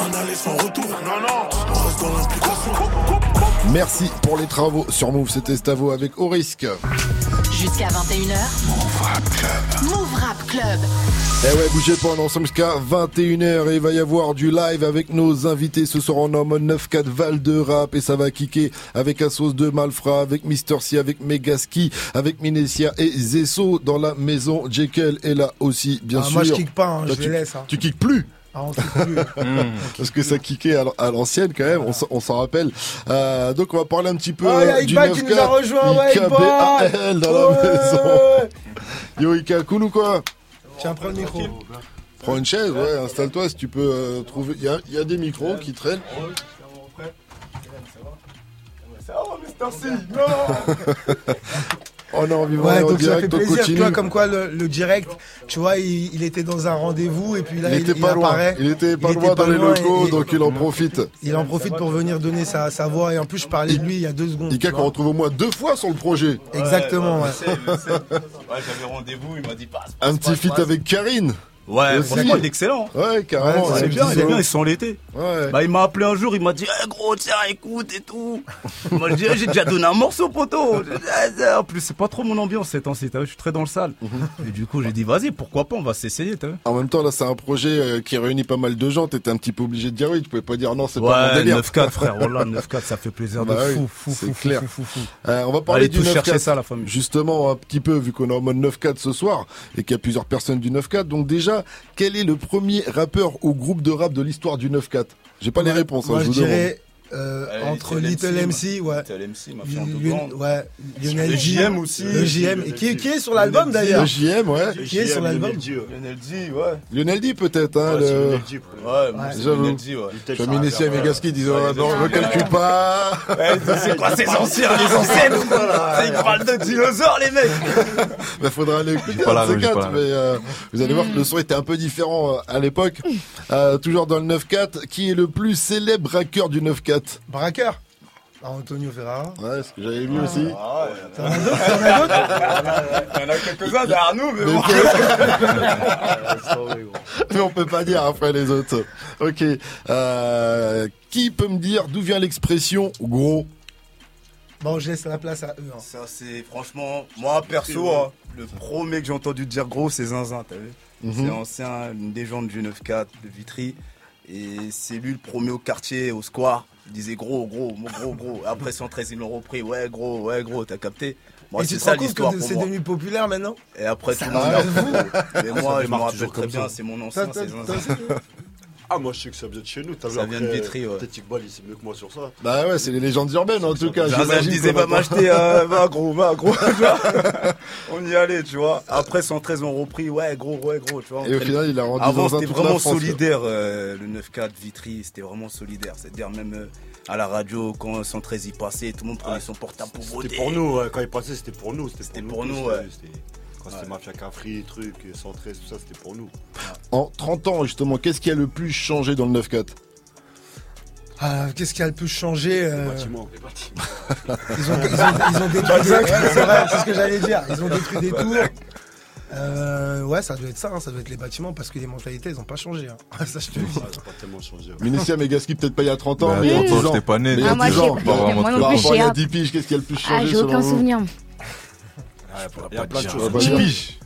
Un aller sans retour. Non, non. On reste dans l'implication. Merci pour les travaux sur Move, c'était Stavo avec Au Risque. Jusqu'à 21h. Move Rap Club. Move Rap Club. Eh ouais, bougez pas, on est ensemble jusqu'à 21h et il va y avoir du live avec nos invités. Ce soir, en mode 9-4 Val de Rap et ça va kicker avec Assos de Malfra, avec Mister C, avec Megaski, avec Minessia et Zesso dans la maison. Jekyll est là aussi, bien ah, sûr. Moi, je kick pas, hein, bah, je tu, les laisse. Hein. Tu kicks plus ah, hmm. Parce que ça kickait à l'ancienne quand même, on s'en rappelle. Euh, donc on va parler un petit peu oh, du qui nous a rejoint, dans la maison. Yo Ika, cool ou quoi? Tiens, prends le micro. Prends une chaise, ouais, installe-toi si tu peux euh, trouver. Il y, a des micros qui traînent. On est en vivant Ouais, en donc ça fait direct, on plaisir, tu vois, comme quoi le, le direct, tu vois, il, il était dans un rendez-vous et puis là, il était pas loin. apparaît. Il était pas Il loin était dans les locaux, et- donc il en profite. Il en profite pour venir donner sa, sa voix et en plus, je parlais de lui il y a deux secondes. Ika qu'on retrouve au moins deux fois sur le projet. Exactement, ouais. je sais, je sais. Ouais, j'avais rendez-vous, il m'a dit passe. passe, Un petit feat avec Karine. Ouais, franchement, il est excellent. Ouais, carrément. c'est ouais, bien, il est bien, ils sont l'été. Ouais. Bah, il m'a appelé un jour, il m'a dit, Eh, gros, tiens, écoute et tout. Moi, je dis, Eh, j'ai déjà donné un morceau, poteau. Eh, c'est- En plus, c'est pas trop mon ambiance ces temps-ci, je suis très dans le sale. Et du coup, j'ai dit, vas-y, pourquoi pas, on va s'essayer. En même temps, là, c'est un projet euh, qui réunit pas mal de gens. T'étais un petit peu obligé de dire oui. Tu pouvais pas dire non, c'est pas mon Ouais, délire. 9-4, frère, voilà, 9-4, ça fait plaisir de Bah oui, fou, fou, c'est fou, clair. fou, fou. Euh, on va parler Allez du tous 9-4. chercher ça, la famille. Justement, un petit peu, vu qu'on est en mode 9-4 ce soir et qu'il y a plusieurs personnes du 9-4. Donc déjà, quel est le premier rappeur ou groupe de rap de l'histoire du 9-4 J'ai pas les réponses, hein, je je vous demande. dirais euh, entre Little Little MC, MC, ouais. Little MC, Lion- ouais, Lionel Le D. JM aussi. Le JM, qui, qui est sur l'album Lionel D. d'ailleurs? Le JM, ouais. Qui est sur l'album? Lionel D, ouais. Lionel D peut-être, hein. Ouais. Lionel D, ouais. J'ai mis Nessie à Megaski, disent oh, non, ne calcule pas. c'est quoi ces anciens, les anciennes Ils parlent de dinosaures, les mecs Il faudra aller écouter ces quatre, mais euh, vous allez voir que le son était un peu différent euh, à l'époque. Toujours dans le 9-4, qui est le plus célèbre braqueur du 9-4 Braqueur Ah, Antonio Ferrara. Ouais, ce que j'avais vu aussi. T'en as d'autres T'en as d'autres Il y en a quelques-uns derrière nous, mais bon. Mais on peut pas dire après les autres. Ok. Euh, qui peut me dire d'où vient l'expression gros? Bon, je laisse la place à eux. hein. Ça, c'est franchement, moi perso, hein, le premier que j'ai entendu dire gros, c'est Zinzin, t'as vu? Mhm. C'est ancien, une légende du 9-4 de Vitry. Et c'est lui le premier au quartier, au square. Il disait gros, gros, mon gros, gros. Après 113, ils l'ont repris. Ouais, gros, ouais, gros, t'as capté Moi, Et c'est tu te ça l'histoire c'est moi. devenu populaire maintenant Et après, tout le monde. Mais moi, je me rappelle toujours très bien, c'est mon ancien, Ah, moi, je sais que ça vient de chez nous. t'as vu, Ça vient de Vitry, ouais. Peut-être Iqbal, il sait mieux que moi sur ça. Bah ouais, c'est les légendes urbaines en tout cas. Me disait, qu'on va m'acheter, euh, va gros, va gros. on y allait, tu vois. Après 113, on repris, ouais, gros, ouais, gros, tu vois. Et au final, il a rendu Avant, c'était vraiment France, solidaire, euh, le 9-4 Vitry, c'était vraiment solidaire. C'est-à-dire, même euh, à la radio, quand 113 y passait, tout le monde prenait son portable pour voter. C'était pour nous, ouais. quand il passait, c'était pour nous. C'était pour nous, t'as ouais. Quand c'était Mafia Cafri, truc, 113, tout ça, c'était pour nous. En 30 ans, justement, qu'est-ce qui a le plus changé dans le 9-4 Ah, Qu'est-ce qui a le plus changé euh, bâtiments. Ils ont, ils ont, ils ont détruit des ouais, c'est vrai, c'est ce que j'allais dire. Ils ont détruit des tours. Euh, ouais, ça doit être ça, hein, ça doit être les bâtiments parce que les mentalités, elles ont pas changé. hein. Ça, je te le dis. Ça a pas tellement changé. ouais. Minessia Megaski, peut-être pas il y a 30 ans, Bah, mais il y a 30 ans, 10 ans. j'étais pas né. Mais il y a Ah, moi, 10 j'ai- ans. Par rapport j'ai il y a hâte. 10 piges, qu'est-ce qui a le plus Ah, changé j'ai selon aucun vous? souvenir. Il y a plein de Ah, choses. piges.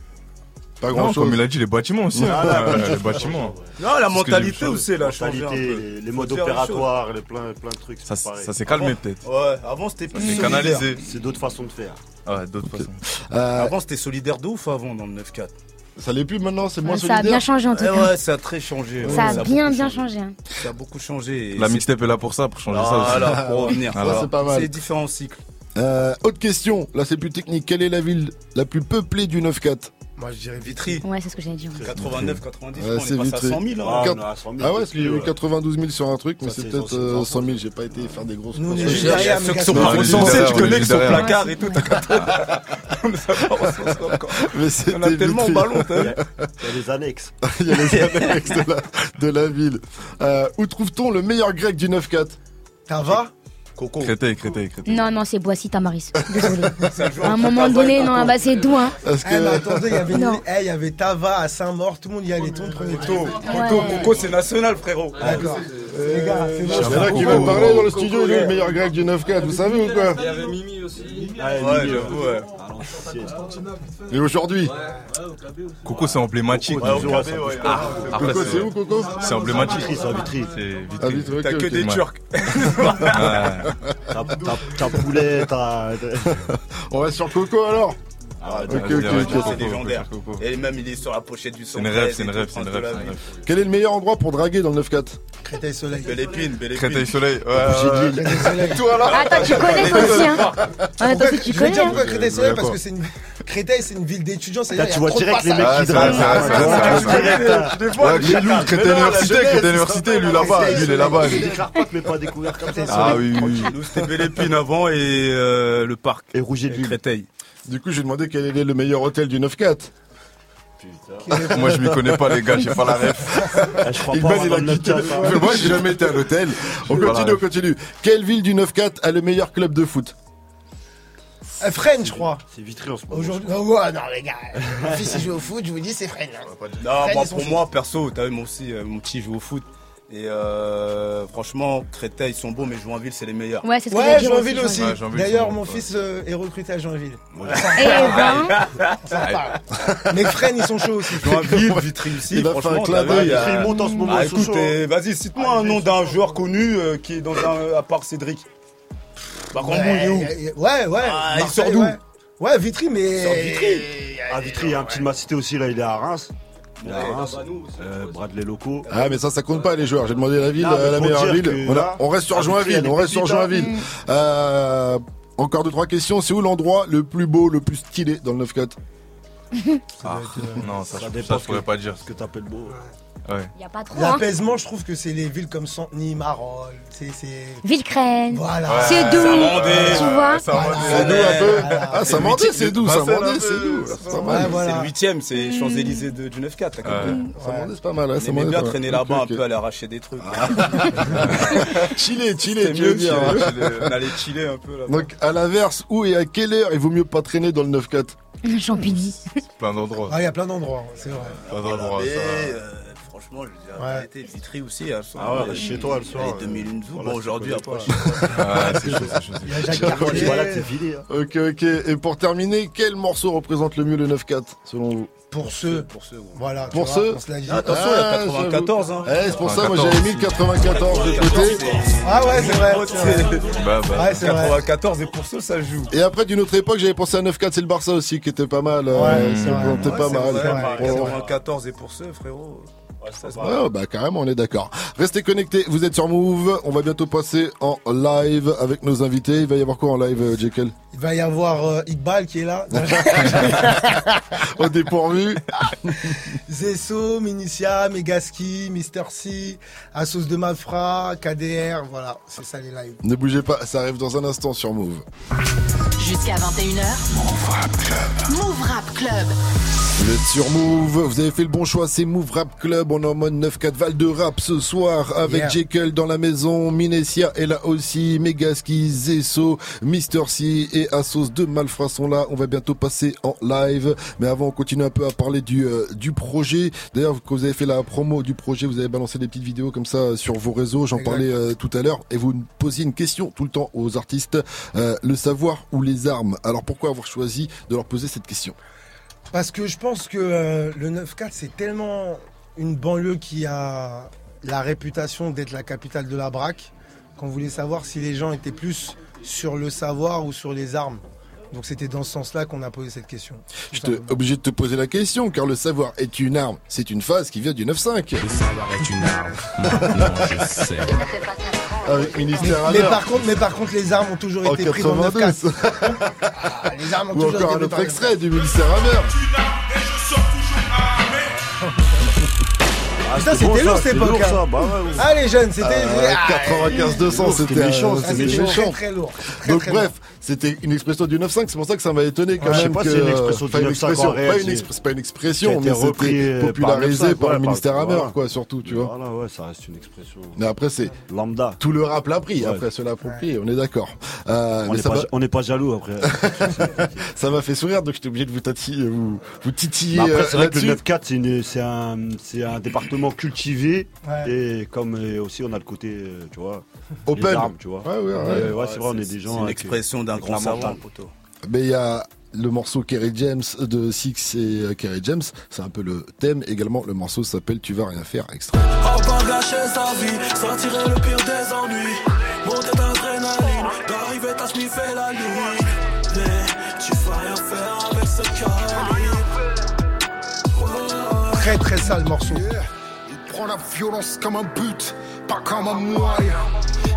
Pas Non, grand chose. comme il a dit, les bâtiments aussi. Ah, hein. là, les bâtiments. Non, la mentalité aussi, elle a changé un Mentalité, les, modes opératoires, les plein, plein de trucs, Ça, s'est calmé Avant- peut-être. Ouais, avant c'était plus C'est solidaire. canalisé. C'est d'autres façons de faire. Ouais, d'autres façons. Euh, Avant c'était solidaire de ouf avant dans le 9-4. ça l'est plus maintenant, c'est moins Ouais, Ça a solidaire. bien changé en tout Eh cas. ouais, ça a très changé. Ça a bien bien changé. changé. hein. Ça a beaucoup changé. La mixtape est là pour ça, pour changer ça aussi. Voilà, pour revenir. C'est différents cycles. Euh, autre question, là c'est plus technique. Quelle est la ville la plus peuplée du 9-4 Moi, je dirais Vitry. Ouais, c'est ce que j'allais dire. 89, 90, Ouais, on c'est est passé à Vitry. 100 000. hein. Ah, Quatre- on est à 100 000 Ah ouais, parce qu'il y a eu ouais. 92 000 sur un truc, mais Ça, c'est c'est peut-être les euh, anciens 100 000. J'ai pas été faire des grosses Nous, on est juste derrière, Ceux qui sont pas est recensés, derrière, tu on est connais, qui juste sont au derrière. placard et tout. On est pas recensés encore. Mais On a tellement Vitry. ballon, Il y a les annexes. Il y a les annexes de la, de la ville. Euh, où trouve-t-on le meilleur grec du 9-4 Tava Coco. Créteil, Créteil, Créteil. Non, non, c'est Boissy Tamaris. Désolé. À un moment donné, non, bah c'est doux, hein. Parce mais que attendez, il y avait, Non. eh, il y avait Tava à Saint-Maur, tout le monde y allait, tout le monde prenait. Coco, c'est national, frérot. D'accord. Les gars, c'est bon. il y en a qui veulent parler dans le studio, est le meilleur grec du 9-4, vous savez ou quoi? Il y avait Mimi aussi. Ouais, j'avoue, ouais. Et aujourd'hui? Coco, c'est emblématique. Ouais, au KB, ouais. Ah, après, Coco, c'est où Coco? C'est emblématique. C'est à Vitry. C'est Ah, vite, ok, T'as que des Ouais. Turcs. T'as- poulet, t'as. On reste sur Coco alors Ah, Ok, ok, c'est ok, légendaire, Coco, c'est légendaire. Et même, il est sur la pochette du son. C'est une rêve, c'est une rêve, c'est une rêve. Quel est le meilleur endroit pour draguer dans le 9-4 Créteil Soleil. Belle épine, belle épine. Créteil Soleil. Ouais, ouais, ouais. Créteil Soleil. Toi là Attends, tu connais toi aussi, hein. Toi aussi, tu Je vais connais. dire hein. pourquoi Créteil Soleil parce que c'est une, Créteil, c'est une ville d'étudiants. c'est-à-dire, Là, il y tu vois direct les mecs qui Ah, draguent. lui, Créteil Université, Créteil Université, lui là-bas, lui il est là-bas. Il déclare pas, mais pas découvert comme ça. Ah oui, oui. Nous, c'était Belle avant et euh, le parc. Et Rouget de. Créteil. Du coup, j'ai demandé quel est le meilleur hôtel du 9-4. Moi je m'y connais pas les gars, j'ai pas la ref. Ah, Je crois pas il a quitté. hein. Moi, j'ai jamais été à l'hôtel. On continue, on continue. Quelle ville du 9-4 a le meilleur club de foot? Euh, Fresnes, je crois. C'est Vitry en ce moment. Aujourd'hui. Oh, ouais, non, les gars. Mon fils, il joue au foot, je vous dis, c'est hein. Non, Fresnes, moi, ils sont pour chauds. moi, perso, t'as vu, moi aussi, euh, mon petit joue au foot. Et euh, franchement, Créteil, ils sont beaux, mais Joinville, c'est les meilleurs. Ouais, c'est ce que Ouais, j'allais dire Joinville aussi. Ouais, Joinville, D'ailleurs, c'est mon bon, fils euh, est recruté à Joinville. Et ben, parle. Mais Fresnes, ils sont chauds aussi. Joinville, Vitry aussi, Il franchement. un clin t'as vu, d'œil. il y a- Vitry, il monte en ce moment, Ah, écoute, vas-y, cite-moi un nom d'un joueur connu euh, qui est dans un. à part Cédric. Par contre, Ouais, il ouais, ouais. Ah, il Marseille, sort d'où ouais. Ouais, Vitry, mais. sort de Vitry. À Vitry, il y a un petit de ma cité aussi, là, il est à Reims. Il est à Reims. Euh, Bradley Locaux. Ah, mais ça, ça compte pas, les joueurs. J'ai demandé la ville, Non, euh, la meilleure ville. On, a- là, on reste sur Joinville. On reste sur. Joinville. Euh, encore deux, trois questions. C'est où l'endroit le plus beau, le plus stylé dans le 9-4 Ah, non, ça, Ça je- ça, je pourrais pas dire. Ce que t'appelles beau. Ouais. y a pas trop. Hein. L'apaisement, je trouve que c'est les villes comme Santeny, Marolles. C'est. c'est- Villecrène. Voilà. C'est doux. Tu vois. C'est doux un peu. Voilà. Ah, ça c'est doux. Ça c'est doux. C'est le huitième, c'est Champs-Élysées de, du 9-4. t'as compris Ouais. Ça c'est pas mal. hein, On ça aimait bien traîner là-bas un peu, aller arracher des trucs. Chiller, chiller, veux mieux, dire. chiller, hein. chiller. on allait chiller un peu là Donc, à l'inverse, où et à quelle heure il vaut mieux pas traîner dans le 9-4 Champigny. Plein d'endroits. Ah, il y a plein d'endroits, c'est vrai. Plein d'endroits. Ça. Euh, franchement, je veux dire, Ouais. la vérité, Vitry aussi. Sont, Ah ouais, euh, chez toi, le soir, Les 2001 Zoo. voilà, Bon, aujourd'hui, après, pas. Ah, c'est chaud, c'est chaud. Il y a Jacques Quand tu Cartier. vas là, c'est filé. hein. Ok, ok. Et pour terminer, quel morceau représente le mieux le 9-4 selon vous? Pour ceux. pour ceux. ouais. Voilà. Pour vois, ceux On se l'a dit. Attention, il y a Ah, 94. Hein. Eh, c'est pour ça, moi j'avais mis le 94 de côté. Ah ouais, c'est vrai. Bah, bah. Ouais, c'est vrai. 94 et pour ceux, ça joue. Et après, d'une autre époque, j'avais pensé à 9-4, c'est le Barça aussi, qui était pas mal. euh, Ouais, ça c'est Ouais, pas mal. vrai, Ouais, Bon, 94 et pour ceux, frérot. Ça, Ouais, bah carrément, on est d'accord. Restez connectés, vous êtes sur Move. On va bientôt passer en live avec nos invités. Il va y avoir quoi en live, euh, Jekyll? Il va y avoir euh, Iqbal qui est là. Au dépourvu. Zesso, Minicia, Megaski, Mister C, Assos de Mafra, KDR. Voilà, c'est ça les lives. ne bougez pas, ça arrive dans un instant sur Move. Jusqu'à 21h. Move Rap Club. Move Rap Club. Vous êtes sur Move, vous avez fait le bon choix, c'est Move Rap Club, on est en mode 9-4 Val de Rap ce soir avec Yeah. Jekyll dans la maison, Minesia est là aussi, Megaski, Zesso, Mister C et Assos de Malfra sont là, on va bientôt passer en live, mais avant on continue un peu à parler du, euh, du projet, d'ailleurs quand vous avez fait la promo du projet, vous avez balancé des petites vidéos comme ça sur vos réseaux, j'en parlais euh, tout à l'heure, et vous posiez une question tout le temps aux artistes, euh, le savoir ou les armes, alors pourquoi avoir choisi de leur poser cette question? Parce que je pense que euh, le 9-4, c'est tellement une banlieue qui a la réputation d'être la capitale de la braque qu'on voulait savoir si les gens étaient plus sur le savoir ou sur les armes. Donc c'était dans ce sens-là qu'on a posé cette question. Je suis obligé de te poser la question, car le savoir est une arme. C'est une phase qui vient du 9-5. Le savoir est une arme. Maintenant je sais. Avec Mais, ministère à mais l'heure. par contre, mais par contre, les armes ont toujours En été prises dans le 9-4. 92. Ah, les armes ont Ou toujours encore été un prises autre dans le extrait du ministère Hammer. Putain, c'était lourd ça, cette c'était époque. lourd, ça, hein. bah ouais, ouais. Ah, les jeunes, c'était. Euh, ah, 95-200, c'était méchant, euh, c'était c'était méchant. Très, très lourd. Très, Donc très bref, c'était une expression du 9-5, c'est pour ça que ça m'a étonné quand Ouais, je sais même pas que... si c'est une expression du une 9-5 en expression, réel, pas une pas expression, mais c'était euh, par popularisé le 9-5, par le ministère Hammer, quoi, surtout, tu vois. Voilà, ouais, ça reste une expression. Mais après, c'est Lambda. tout le rap l'a pris, Ouais. après cela approprie, on est d'accord. Euh, On mais n'est pas, m'a- on n'est pas jaloux après. ça m'a fait sourire, donc j'étais obligé de vous tatiller, vous, vous titiller Mais après, euh, c'est vrai que le là-dessus. 9-4, c'est, un, c'est un département cultivé. Et comme euh, aussi, on a le côté, euh, tu vois, Open. tu vois. Ouais, ouais, ouais. Euh, ouais, c'est vrai, on est des gens. C'est une avec- expression d'un grand savant. Mais il y a le morceau Kerry James de Six et euh, Kerry James, c'est un peu le thème également. Le morceau s'appelle Tu vas rien faire, extrait. Encore gâcher sa vie, s'en tirer le pire des ennuis. Monter d'adrénaline, d'arriver t'as fait la nuit. Mais tu vas rien faire avec ce calibre. Très très sale morceau. Il prend la violence comme un but, pas comme un moyen.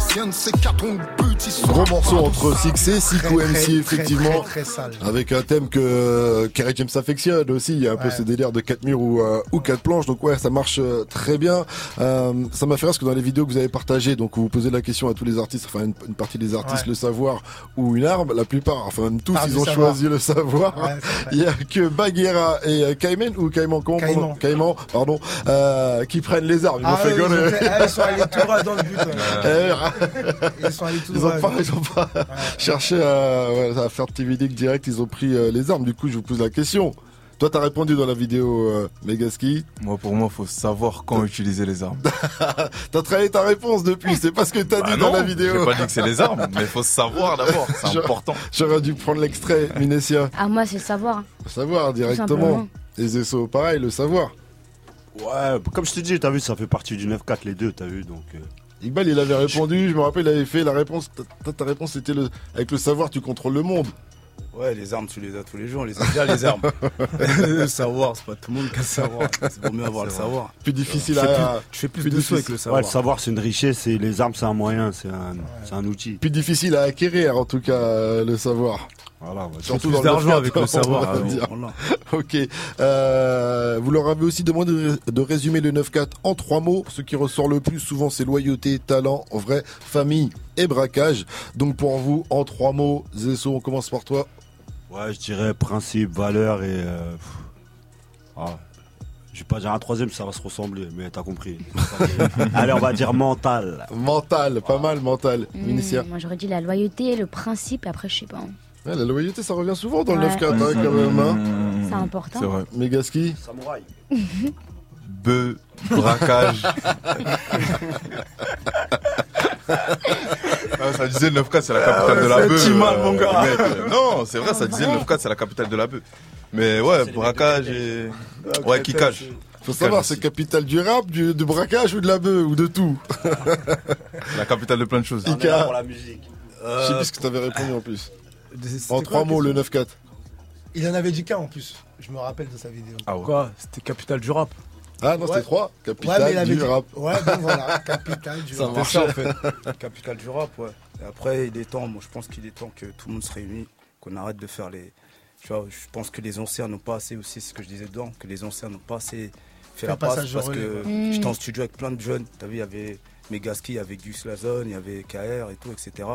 Si un de ces quatre on ce Gros morceau entre 6 Siku Très, MC, effectivement. très, très sale. Avec un thème que Kerry James affectionne aussi. Il y a un peu ce délire de 4 murs ou, euh, ou 4 planches. Donc ouais, ça marche euh, très bien. Euh, ça m'a fait rire parce que dans les vidéos que vous avez partagées, donc vous posez la question à tous les artistes, enfin une, une partie des artistes, le savoir ou une arme, la plupart, enfin même tous, Par ils ont savoir. choisi le savoir. Il y a que Bagheera et euh, Cayman ou Caïman, comment Caïman. pardon euh, qui prennent les armes. Ils m'ont Ah fait ils, fait- ah, ils sont allés tout droit dans le but. Eh, Ils sont allés tout Ils pas, ils ont pas cherché à, ouais, à faire TV Dick direct, ils ont pris euh, les armes. Du coup, je vous pose la question. Toi, t'as répondu dans la vidéo euh, Megaski. Moi, pour moi, faut savoir quand utiliser les armes. T'as travaillé ta réponse depuis, c'est pas ce que t'as Bah dit non, dans la vidéo. J'ai pas dit que c'est les armes, mais faut savoir d'abord, c'est J'aurais- important. J'aurais dû prendre l'extrait, Minesia. Ah, moi, c'est le savoir. Savoir directement. Et Zesso, pareil, le savoir. Ouais, comme je te dis, t'as vu, ça fait partie du 9-4 les deux, t'as vu, donc. euh, Iqbal, il avait répondu, je me rappelle, il avait fait la réponse. Ta, ta réponse, c'était le, avec le savoir, tu contrôles le monde. Ouais, les armes, tu les as tous les jours, on les a déjà les armes. le savoir, c'est pas tout le monde qui a le savoir. C'est vaut mieux avoir le savoir. Plus difficile Tu fais à. plus- Tu fais plus plus de sous avec le Ouais, savoir. le savoir, c'est une richesse et les armes, c'est un moyen, c'est un, c'est un outil. Plus difficile à acquérir, en tout cas, euh, le savoir. Voilà, ouais. Surtout plus d'argent 9-4, avec le on savoir, va ah, dire. voilà. Ok. Euh, vous leur avez aussi demandé de- résumer le 9-4 en trois mots. Ce qui ressort le plus souvent, c'est loyauté, talent, vrai, famille et braquage. Donc pour vous, en trois mots, Zesso, on commence par toi. Ouais, je dirais principe, valeur et. euh, ah, je vais pas dire un troisième, ça va se ressembler, mais t'as compris. Allez, on va dire mental. Mental, pas mal mental. Hmm, moi, j'aurais dit la loyauté, le principe, et après, je sais pas. hein. Ouais, la loyauté, ça revient souvent dans le Ouais. 9-4, hein, quand même. Hein. C'est important. C'est vrai. Megaski. Samouraï. Bœuf, braquage. Ah, ça disait le 9-4, c'est la capitale de la c'est bœuf. Euh, mon gars. mec. Non, c'est vrai, ça disait le 9-4, c'est la capitale de la bœuf. Mais ouais, braquage et. Ouais, kickage. Faut savoir, c'est capitale du rap, du, du braquage ou de la bœuf ou de tout. La capitale de plein de choses. Ika. pour la musique. Je sais plus ce que t'avais répondu en plus. En trois mots, le question 9-4. Il en avait dit qu'un en plus. Je me rappelle de sa vidéo. Ah ouais. Quoi C'était capitale du rap. Ah non, c'était Ouais. 3. Ouais, mais il Capitale avait du dit. rap. Ouais, donc voilà, capitale du Ça rap. marche. C'est ça en fait. Capitale du rap, ouais. Et après, il est temps, moi je pense qu'il est temps que tout le monde se réunisse, qu'on arrête de faire les. Tu vois, je pense que les anciens n'ont pas assez aussi, c'est ce que je disais dedans, que les anciens n'ont pas assez fait la le passe parce que ouais. j'étais en Mm. studio avec plein de jeunes. T'as vu, il y avait Megaski, il y avait Gus Lazone, il y avait KR et tout, etc.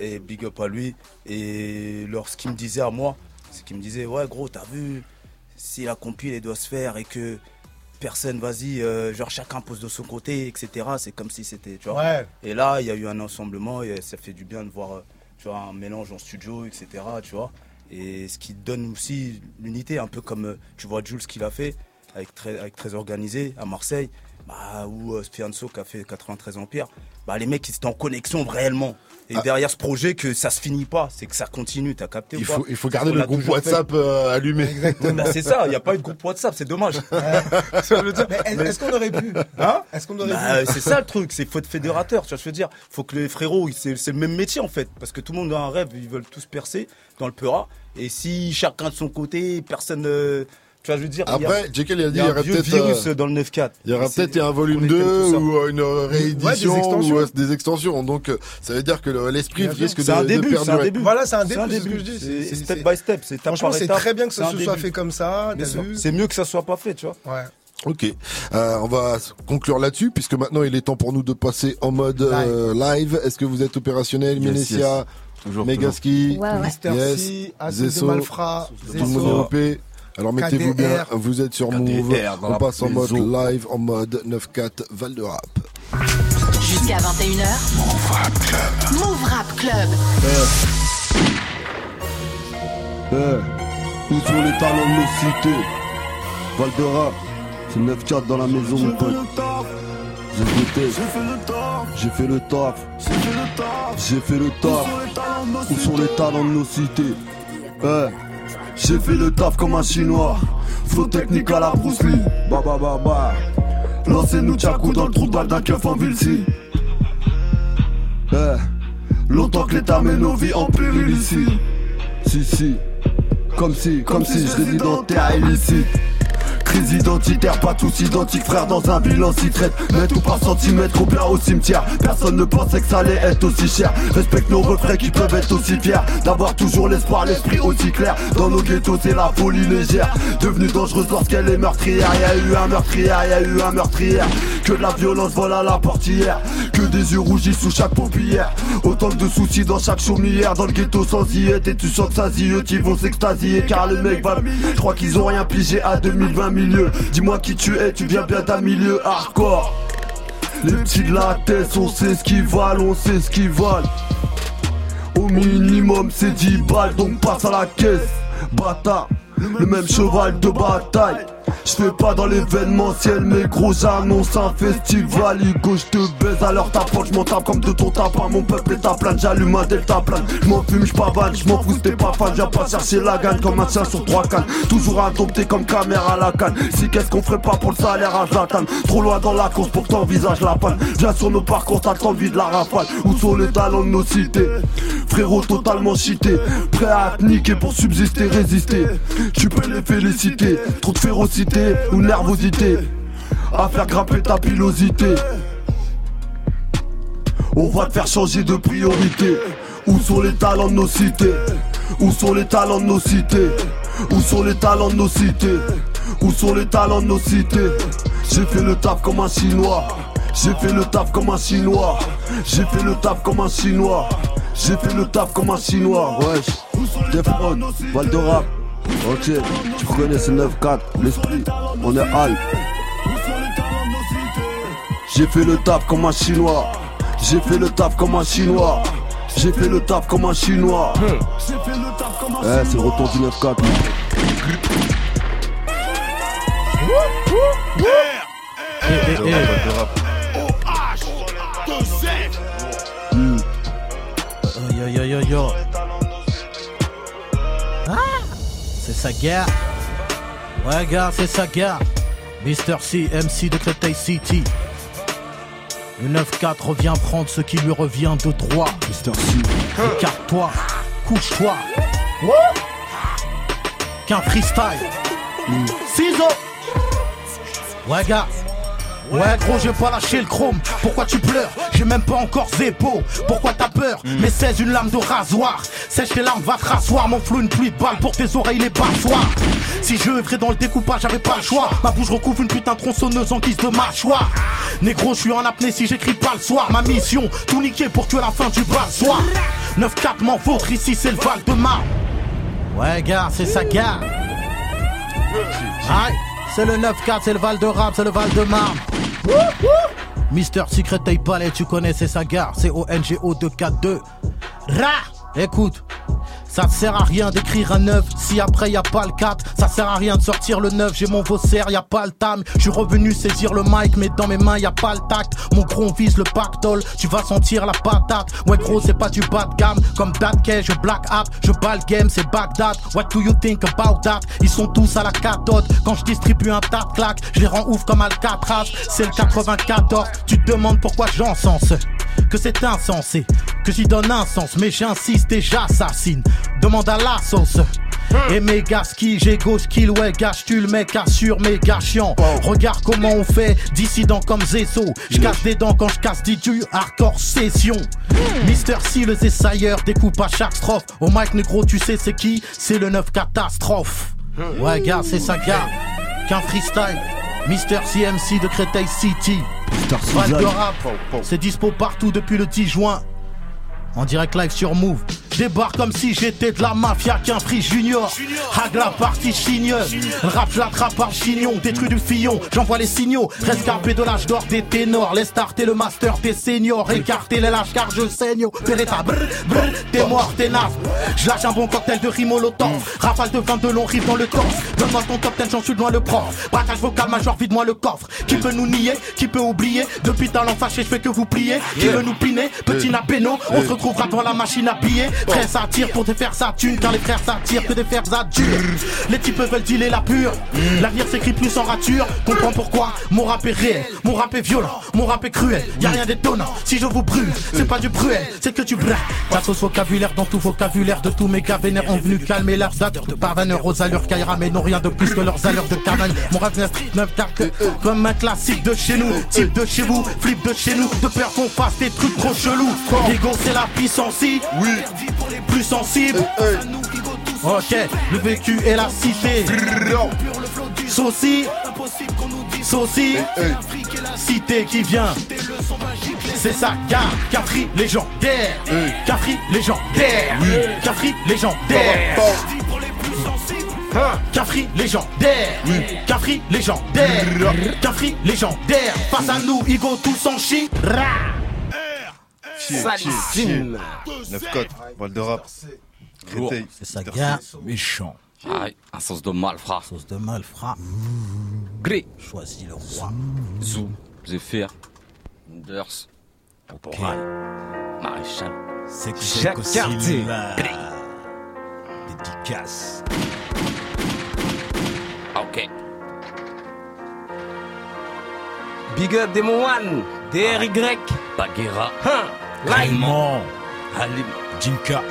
Et big up à lui. Et lorsqu'il me disait à moi, c'est qu'il me disait Ouais, gros, t'as vu, si la compil elle doit se faire et que personne, vas-y, euh, genre chacun pose de son côté, etc. C'est comme si c'était, tu vois. Ouais. Et là, il y a eu un ensemblement et ça fait du bien de voir euh, tu vois, un mélange en studio, etc. Tu vois. Et ce qui donne aussi l'unité, un peu comme euh, tu vois Jules qu'il a fait avec très, avec très organisé à Marseille, bah, ou euh, Spianzo qui a fait 93 Empire. Bah, les mecs, ils étaient en connexion réellement. Et derrière ce projet, que ça se finit pas, c'est que ça continue, t'as capté Il ou pas faut, il faut garder le groupe WhatsApp euh, allumé. Bah, c'est ça, il n'y a pas eu de groupe WhatsApp, c'est dommage. Est-ce qu'on aurait pu Hein Est-ce qu'on aurait Bah, pu c'est ça le truc, c'est faut être fédérateur, tu vois ce que je veux dire. Faut que les frérots, ils- c'est c'est le même métier en fait, parce que tout le monde a un rêve, ils veulent tous percer dans le Peura. Et si chacun de son côté, personne, euh, tu vois, je veux dire. il y a- Après, Jekyll, il a dit, il y a il y un aurait vieux peut-être, virus euh, dans le 9-4. Il y aura peut-être un volume on était 2 tout ça. ou euh, une réédition Ouais, des extensions. ou euh, des extensions. Donc euh, ça veut dire que le- l'esprit risque de, C'est un de début, c'est un perdurer. début. Voilà, c'est un début, c'est ce que début. je dis. C'est C'est- step by step, c'est Franchement, c'est très bien que ça se soit fait comme ça. C'est mieux que ça soit pas fait, tu vois. Ouais. Ok, Euh, on va conclure là-dessus puisque maintenant il est temps pour nous de passer en mode euh, live. Est-ce que vous êtes opérationnel, Yes, Minesia, yes. Megaski, Ouais, ouais. Mister Yes, C, Azul de Zesso, Malfra, tout le monde est. Alors mettez-vous bien, vous êtes sur Move. On passe en mode live, en mode 9-4 Val de Rap. Jusqu'à 21h. Move Rap Club. Eh, où sont les talents de nos cités? Val de Rap, c'est 9-4 dans la maison, mon pote. ZBT, j'ai fait le taf. J'ai fait le taf. Où sont les talents de nos cités? Eh, J'ai fait le taf comme un chinois. Flow technique à la Bruce Lee. Bah. Lancez-nous Tchakou dans le trou de balle d'un keuf en ville si. Eh, Longtemps que l'État met nos vies en péril ici. Si si. Comme si, comme si je réside en terre illicite. Crise identitaire, pas tous identiques, frère, dans un bilan si traite. Mètre ou par centimètre, ou bien au cimetière. Personne ne pensait que ça allait être aussi cher. Respecte nos refrains qui peuvent être aussi fiers. D'avoir toujours l'espoir, l'esprit aussi clair. Dans nos ghettos, c'est la folie légère. Devenue dangereuse lorsqu'elle est meurtrière. Y'a eu un meurtrière, y'a eu un meurtrière. Que de la violence vole à la portière. Que des yeux rougis sous chaque paupière. Autant de soucis dans chaque chaumière. Dans le ghetto sans y être, et tu sens que ça eux qui vont s'extasier. Car les mecs va. Je crois qu'ils ont rien pigé à 2020 Dis-moi qui tu es, tu viens bien d'un milieu hardcore. Les petits de la tête, on sait ce qu'ils valent, on sait ce qu'ils valent. Au minimum, c'est 10 balles, donc passe à la caisse. Bâtard, le même cheval de bataille. Je fais pas dans l'événementiel, mais gros, j'annonce un festival. Hugo, je te baise l'heure ta poche, je tape comme de ton tapin. Mon peuple est à plein, j'allume un delta plein. Je m'en fume, je pavane, je m'en fous, t'es pas fan. Viens pas chercher la gagne comme un chien sur trois cannes. Toujours adopté comme caméra à la canne. Si qu'est-ce qu'on ferait pas pour le salaire à Zlatan? Trop loin dans la course pour que t'envisages la panne. Viens sur nos parcours, t'as envie de la rafale. Où sont les talents de nos cités? Frérot totalement cheaté, prêt à te niquer pour subsister, résister. Tu peux les féliciter, trop de férocité ou nervosité à faire grimper ta pilosité. On va te faire changer de priorité. Où sont les talents de nos cités? Où sont les talents de nos cités? Où sont les talents de nos cités? Où sont les talents de nos cités? J'ai fait le taf comme un chinois. J'ai fait le taf comme un chinois. J'ai fait le taf comme un chinois. J'ai fait le taf comme un chinois. Wesh. Defron, Val de Rap. Ok, tu connais ce 9-4, l'esprit, on est hype. J'ai fait le taf comme un chinois. J'ai fait le taf comme un chinois. J'ai fait le taf comme un chinois. Eh, c'est le retour du 9-4. Eh, eh, eh. Yo, yo, yo, yo. C'est sa guerre. Ouais, gars, c'est sa guerre. Mister C, MC de Créteil City. Le 9-4 revient prendre ce qui lui revient de droit. Mister C. Écarte-toi, couche-toi. Qu'un freestyle. Ciseaux. Ouais, gars. Ouais gros j'ai pas lâché le chrome. Pourquoi tu pleures J'ai même pas encore zépo Pourquoi t'as peur Mais c'est une lame de rasoir. Sèche tes larmes va te rasseoir. Mon flou une pluie de balles pour tes oreilles les passoires Si je œuvrais dans le découpage j'avais pas le choix. Ma bouche recouvre une putain de tronçonneuse en guise de mâchoire. Négro je suis en apnée si j'écris pas le soir. Ma mission tout niquer pour tuer la fin du bas soir 9-4 m'en vôtre ici c'est le Val de Marne. Ouais gars c'est sa gare. Aïe c'est le 9-4, c'est le Val de Rap, c'est le Val de Marne. Mister Secret Tape Palais, tu connais, c'est sa gare, c'est ONGO 242. Ra Écoute, ça sert à rien d'écrire un 9 si après y a pas le 4. Ça sert à rien de sortir le 9, j'ai mon vaussaire, y a pas le tam. Je suis revenu saisir le mic, mais dans mes mains y a pas le tact. Mon gros vise le pactole, tu vas sentir la patate. Ouais gros, c'est pas du bas de gamme, comme Datke, je black up, je bats le game, c'est Bagdad. What do you think about that? Ils sont tous à la cathode. Quand je distribue un tas de claques, je les rends ouf comme Alcatraz. C'est le 94, tu te demandes pourquoi j'encense? Que c'est insensé, que j'y donne un sens, mais j'insiste et j'assassine. Demande à la sauce. Et méga ski, j'ai go skill, ouais, gâche tu le mec, assure méga chiant. Regarde comment on fait, dissident comme Zesso. Je casse des dents quand je casse des du hardcore session. Mister C, le Zessailleur, découpe à chaque strophe. Au mic négro, tu sais c'est qui? C'est le 9 catastrophe. Ouais, gars, c'est ça, gars. Qu'un freestyle. Mister CMC de Créteil City. Val de rap, c'est dispo partout depuis le 10 juin. En direct live sur Move. Débarque comme si j'étais de la mafia qu'un prix junior. Hag la partie chigneuse. Le rap, l'attrape par chignon. Détruit du fillon, j'envoie les signaux. Rescapé de l'âge d'or des ténors. Les starter le master des seniors. Écarter les lâches car je saigne. Peretta, brr, brr, t'es mort, t'es naze. Je lâche un bon cocktail de rime molotov. Rafale de 22 longs rives dans le torse. Donne-moi ton top 10, j'en suis loin le prof. Braquage vocal major, vide-moi le coffre. Qui peut nous nier Qui peut oublier Depuis talent fâché, je fais que vous plier. Qui veut nous piner Petit napéno, on se retrouvera devant la machine à piller. Frère s'attire pour te faire sa thune, car les frères s'attirent que des frères adultes. Les types veulent dealer la pure. L'avenir s'écrit plus en rature. Comprends pourquoi mon rap est réel, mon rap est violent, mon rap est cruel. Y a rien d'étonnant. Si je vous brûle, c'est pas du bruel, c'est que tu braques. Ta sauce vocabulaire dans tout vocabulaire de tous mes gars vénères ont venu calmer leurs ardeurs de parveneurs aux allures Kaira, mais n'ont rien de plus que leurs allures de caverne. Mon rap vient street 9 dark comme un classique de chez nous, type de chez vous, flip de chez nous, de peur qu'on fasse des trucs trop chelous. Ego c'est la puissance, oui, pour les plus sensibles. Ok, le vécu et la cité. Saucy, saucy, cité qui vient. C'est ça, gare, Cafri légendaire. Cafri légendaire. Cafri légendaire. Hein, Cafri légendaire. Cafri légendaire. Cafri légendaire. Face à nous, Igo tous en chi. Salissime. 9-4, Val de rap. Créteil. C'est ça, gars, méchant. Aïe, un sauce de malfrat. Sauce de malfrat. Gris. Choisis le roi. Zou. Zephyr. Nders. Poporal. Maréchal. C'est que Jacques c'est Cartier. Gris. Dédicace. Ok. Big up Demon One, DRY, Baguera. Hein, Lime. Halim. Jinka.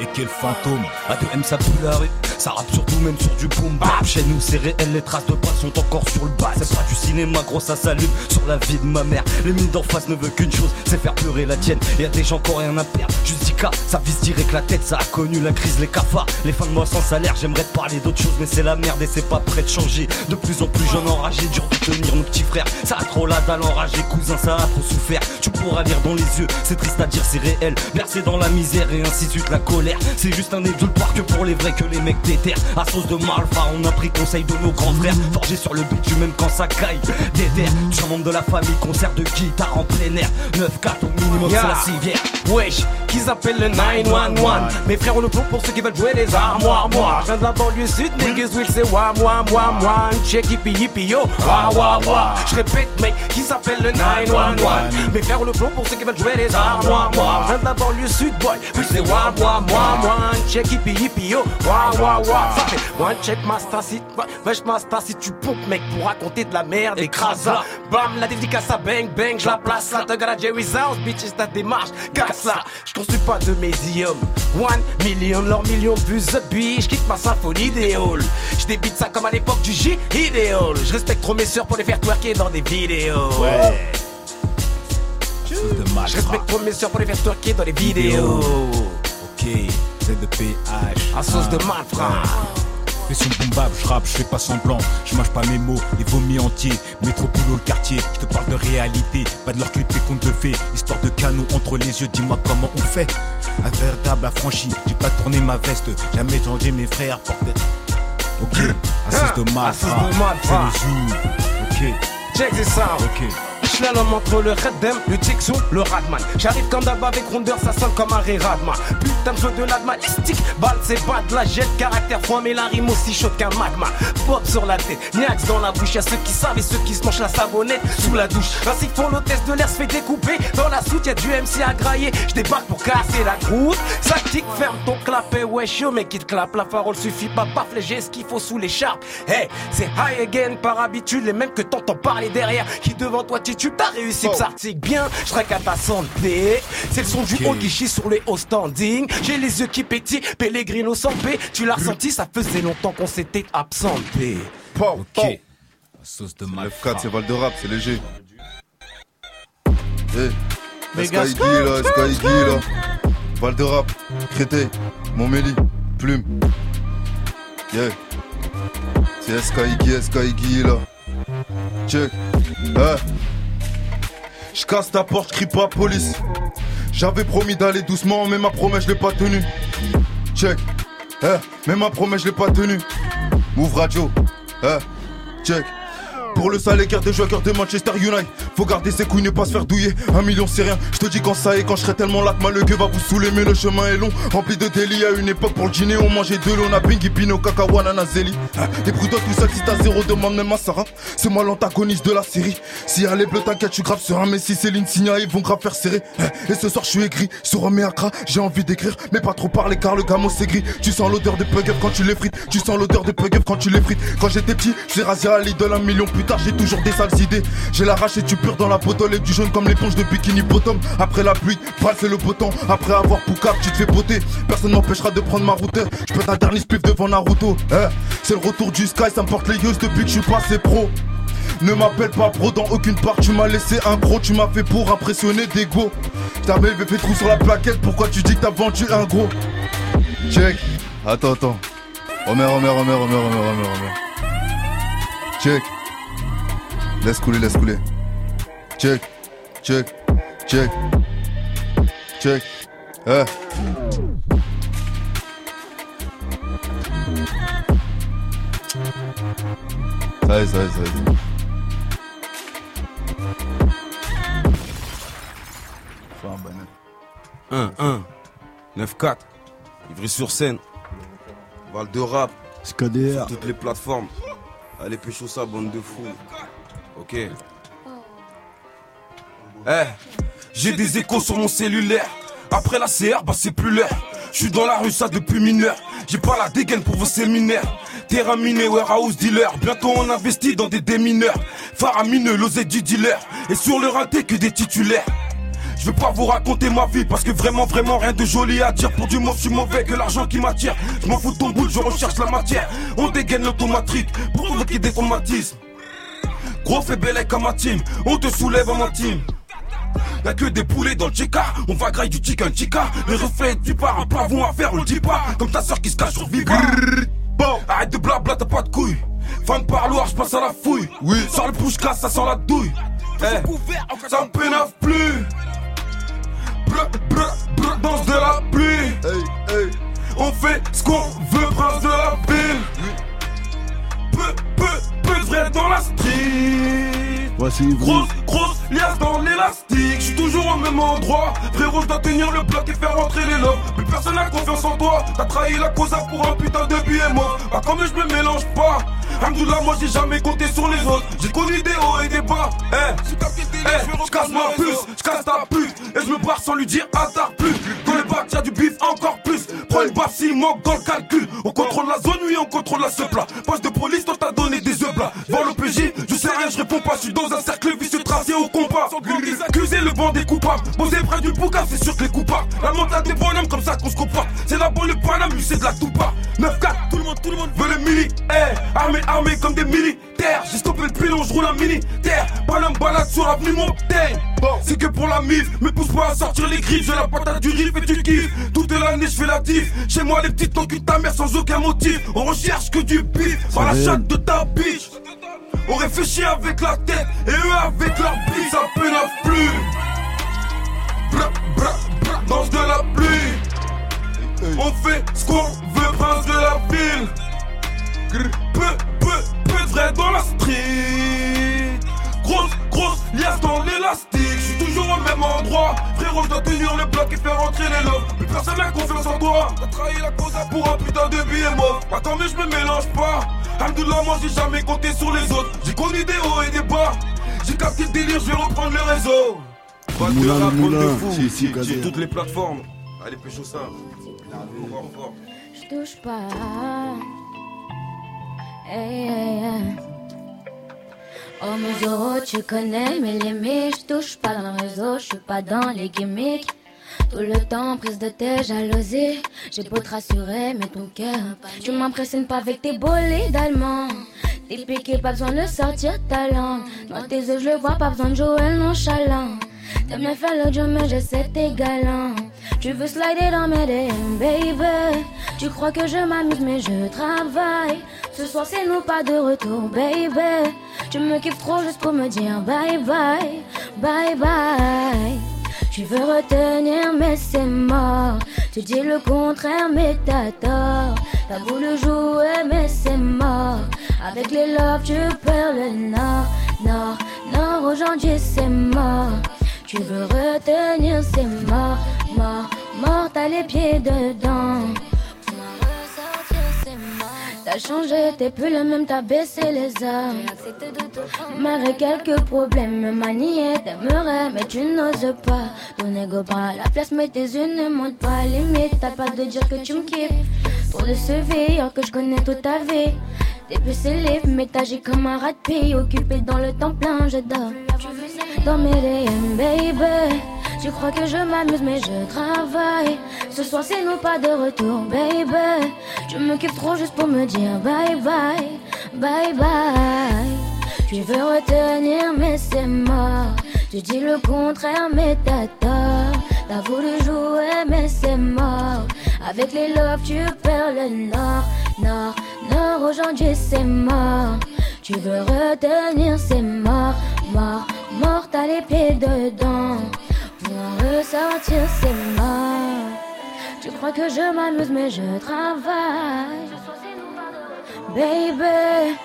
Et quel fantôme A2M ça la rue, ça rappe surtout même sur du boom bap. Chez nous c'est réel, les traces de pas sont encore sur le bas. C'est pas du cinéma gros ça s'allume sur la vie de ma mère. Les mines d'en face ne veut qu'une chose, c'est faire pleurer la tienne. Y'a des gens qui ont rien à perdre, Justica ça vise direct la tête Ça a connu la crise, les cafards, les fins de mois sans salaire J'aimerais te parler d'autre chose mais c'est la merde et c'est pas prêt de changer. De plus en plus jeune enragé, dur de tenir mon petit frère. Ça a trop la dalle enragé, cousin ça a trop souffert. Tu pourras lire dans les yeux, c'est triste à dire c'est réel. Bercé dans la misère et ainsi de suite la colère. C'est juste un édule que pour les vrais que les mecs déterrent À sauce de malfa on a pris conseil de nos grands frères. Forgé sur le bitume même quand ça caille Déter, tu es un membre de la famille Concert de guitare en plein air. 9-4 au minimum c'est la civière. Wesh, qu'ils appellent le 911 Mes frères ont le plomb pour ceux qui veulent jouer les armoires. Moi, je viens de la banlieue sud, niggas will say wa moi moi moi Check hippie hippie yo, wa wa wa Je répète mec, qui s'appelle le 911 Mes frères ont le plomb pour ceux qui veulent jouer les armoires. Moi, je viens de la banlieue sud boy, will say wa moi moi moi Check hippie hippie yo, wa wa wa Ça fait one check master si, wesh master si tu pompes mec pour raconter de la merde Écrase la, bam la dédicace à bang bang Je la place là, te gars Jerry's house bitches ta démarche Casse là, je construis pas de médium. One million, leur million plus the bitch Je quitte ma symphonie des halls. Je débite ça comme à l'époque du J idéal Je respecte trop mes sœurs pour les faire twerker dans des vidéos. Ouais. Je respecte trop mes sœurs pour les faire twerker dans des vidéos. Ok, ZPH. À sauce de malfrat. Fais son boom je rappe, je fais pas semblant, je mâche pas mes mots, les vomis entiers, métropole le quartier, qui te parle de réalité, pas de leur clip et contes de fées, histoire de canon entre les yeux, dis-moi comment on fait. Un véritable affranchi, j'ai pas tourné ma veste, jamais changé mes frères, portent. Ok, à sauce de de malfrat. c'est le jour. Ok, Check this out. ok. Entre le Redem, le Jigsaw, le Radman. J'arrive comme d'hab avec rondeur, ça sonne comme un Radma. Putain jeu de l'adma, listique. Balle, c'est pas de la jette, caractère froid, mais la rime aussi chaude qu'un magma. Pop sur la tête, niax dans la bouche. Y'a ceux qui savent et ceux qui se mangent la savonnette sous la douche. Ainsi que font l'hôtesse de l'air se fait découper. Dans la soute, y'a du MC à grailler. Je pour casser la croûte. Ça tic, ferme ton clapet, wesh yo, mec, il te clappe. La parole suffit pas, paf, les gestes qu'il faut sous l'écharpe. Hey, c'est high again par habitude, les mêmes que t'entends parler derrière. Qui devant toi titube, t'as réussi que ça article bien. Je traque à ta santé. C'est le son du haut qui chie sur les hauts standing. J'ai les yeux qui pétillent, Pellegrino sans paix. Tu l'as ressenti, ça faisait longtemps qu'on s'était absenté. Ok. Sauce de mal. 9-4, c'est Val de rap, c'est léger. Eh, Méga Sky là, Sky là. Val de rap, Montmélie, Plume. Yeah. C'est Sky Sky là. Check. Eh. Je casse ta porte, crie pas police. J'avais promis d'aller doucement, mais ma promesse je l'ai pas tenue. Check. Eh, mais ma promesse je l'ai pas tenue. Move radio. Eh, check. Pour le sale écart des joueurs de Manchester United. Faut garder ses couilles, ne pas se faire douiller. Un million c'est rien. Je te dis quand ça est, quand je serai tellement là que le gueux va vous saouler. Mais le chemin est long, rempli de délits. À une époque pour le dîner, on mangeait de l'eau. On a bingy, pino, cacahuan, ananazeli. Hein, Les prudents, tout seul, si t'as zéro, demande même à Sarah. C'est moi l'antagoniste de la série. Si y a les bleus, t'inquiète, tu graves sur un Messi, Céline Signa, ils vont grave faire serrer. Hein, Et ce soir, je suis écrit sur un méacra. J'ai envie d'écrire, mais pas trop parler car le gamo c'est gris. Tu sens l'odeur des pug quand tu les frites. Tu sens l'odeur des pug quand tu les frites. Quand j'étais petit, j'ai rasé à l'idole un million plus tard, j'ai toujours des sales idées. J'ai l'arraché, tu pures dans la bottle et du jaune comme l'éponge de bikini bottom. Après la pluie, pral le beau temps. Après avoir poucap, tu te fais botter. Personne m'empêchera de prendre ma route. Je peux un dernier spliff devant Naruto. Eh, c'est le retour du sky, ça me porte les yeux depuis que je suis passé pro. Ne m'appelle pas pro dans aucune part, tu m'as laissé un gros, tu m'as fait pour impressionner des go. T'as même fait trou sur la plaquette, pourquoi tu dis que t'as vendu un gros? Check, attends, attends. Romer, Romer, Romer, Romer, Romer, Romer, Romer. Check. Laisse couler, laisse couler. Check, check, check. Check. Eh. Ça y est, ça y est, ça y est. 1, 1, 9, 4, Ivry-sur-Seine, Val de Rap, SKDR. sur toutes les plateformes. Allez, pécho ça, bande de fous. Ok. Eh, j'ai des échos sur mon cellulaire. Après la CR, bah c'est plus l'heure. Je suis dans la rue, ça depuis mineur. J'ai pas la dégaine pour vos séminaires. Terrain miné, warehouse dealer. Bientôt on investit dans des démineurs. Faramineux, l'osé du dealer. Et sur le raté que des titulaires. Je veux pas vous raconter ma vie parce que vraiment, vraiment rien de joli à dire. Pour du mauve, je suis mauvais que l'argent qui m'attire. Je m'en fous de ton boule, je recherche la matière. On dégaine l'automatique pour provoquer des traumatismes. Gros fait bel comme ma team, on te soulève en team. Y'a que des poulets dans le chica, on va grailler du chicken chica. Les reflets du bar, un plafond à faire, on le dit pas. Comme ta soeur qui se cache sur Viva. Bon, arrête de blabla, t'as pas de couilles. Fin de parloir, je passe à la fouille. Oui, sur le push class, ça sent la douille. Eh, ça me pénave plus. Brr, brr, brr, danse de la pluie. On fait ce qu'on veut, prince de la dans la street. Voici. Grosse, grosse liasse dans l'élastique. Je suis toujours au même endroit. Frérot, je dois tenir le bloc et faire rentrer les lobes. Plus personne n'a confiance en toi. T'as trahi la cause pour un putain de billet mort. Bah, comme je me mélange pas. Alhamdoulilah, moi j'ai jamais compté sur les autres. J'ai connu des hauts et des bas. Eh, eh, je casse ma puce, je casse ta pute. Et je me barre sans lui dire attard plus. Dans bacs, y'a du bif encore plus. Prends une baffe s'il manque dans le calcul. On contrôle la zone, oui, on contrôle la seupla. Poste de police, toi t'as donné des œufs plats. Devant l'OPJ, je sais rien, je réponds pas. Je suis dans un cercle vicieux tracé au combat. Accusé, le banc des coupables. Posé près du bouquin, c'est sûr que les coupables. La montagne des bonhommes, comme ça qu'on se comporte. C'est la bonne, le paname, lui, c'est de la toupa. 9-4, tout le monde, tout le monde veut les mili. Eh, armés, armés comme des militaires. J'ai stoppé le pilon, je roule un militaire. Paname balade sur avenue Montaigne. C'est que pour la mif, me pousse pas à sortir les griffes. J'ai la patate du riff et tu Toute l'année, je fais la diff. Chez moi, les petites t'enculent ta mère sans aucun motif. On recherche que du bif. Par la chatte de ta bitch. On réfléchit avec la tête et eux avec leur bite, ça pénave plus. Bra, bra, bra, danse de la pluie. On fait ce qu'on veut, prince de la ville. Peu, peu, peu de vrai dans la street. Grosse, grosse liasse dans l'élastique. Je suis toujours au même endroit. Frérot, je dois tenir le bloc et faire rentrer les lobes. Plus personne n'a confiance en toi. T'as trahi la cause pour un putain de billet mort. Bah, quand même, je me mélange pas. Alhamdoulilah, moi j'ai jamais compté sur les autres. J'ai connu des hauts et des bas. J'ai capté le délire, je vais reprendre le réseau. Pas de Moulin, rap, de moulin. Si, si, J'ai toutes les plateformes. Allez, pécho ça. Je touche pas. Hey, hey, hey. Oh mes euros, tu connais mes limites. Je touche pas dans le réseau, je suis pas dans les gimmicks. Tout le temps, prise de tête, jalousie. J'ai beau te rassurer, mais ton cœur. Tu m'impressionnes pas avec tes bolides allemands. T'es piqué, pas besoin de sortir ta langue. Dans tes yeux, je le vois, pas besoin de jouer nonchalant. T'aimes bien faire le mais je sais t'es galant. Tu veux slider dans mes DM, baby. Tu crois que je m'amuse, mais je travaille. Ce soir, c'est nous pas de retour, baby. Tu me kiffes trop juste pour me dire bye bye, bye bye. Tu veux retenir, mais c'est mort. Tu dis le contraire, mais t'as tort. T'as voulu jouer, mais c'est mort. Avec les love, tu perds le nord, nord, non, aujourd'hui c'est mort. Tu veux retenir, c'est mort, mort, mort, t'as les pieds dedans. T'as changé, t'es plus le même, t'as baissé les armes. Malgré quelques problèmes, me manier, t'aimerais, mais tu n'oses pas. Ton ego prend la place, mais tes yeux ne montent pas à limite. T'as pas de dire que tu me kiffes. Trop de ce alors que je connais toute ta vie. Célèbre, mais t'agis comme un rat de. Occupé dans le temps plein, je dors. Dans mes DM, baby. Tu crois que je m'amuse, mais je travaille. Ce soir, c'est nous pas de retour, baby. Je me trop juste pour me dire bye bye, bye bye. Tu veux retenir, mais c'est mort. Tu dis le contraire, mais t'as tort. T'as voulu jouer, mais c'est mort. Avec les love, tu perds le nord, nord, nord. Aujourd'hui, c'est mort. Tu veux retenir, c'est mort, mort, mort. T'as les pieds dedans. Pour ressortir, c'est mort. Tu crois que je m'amuse, mais je travaille. Baby,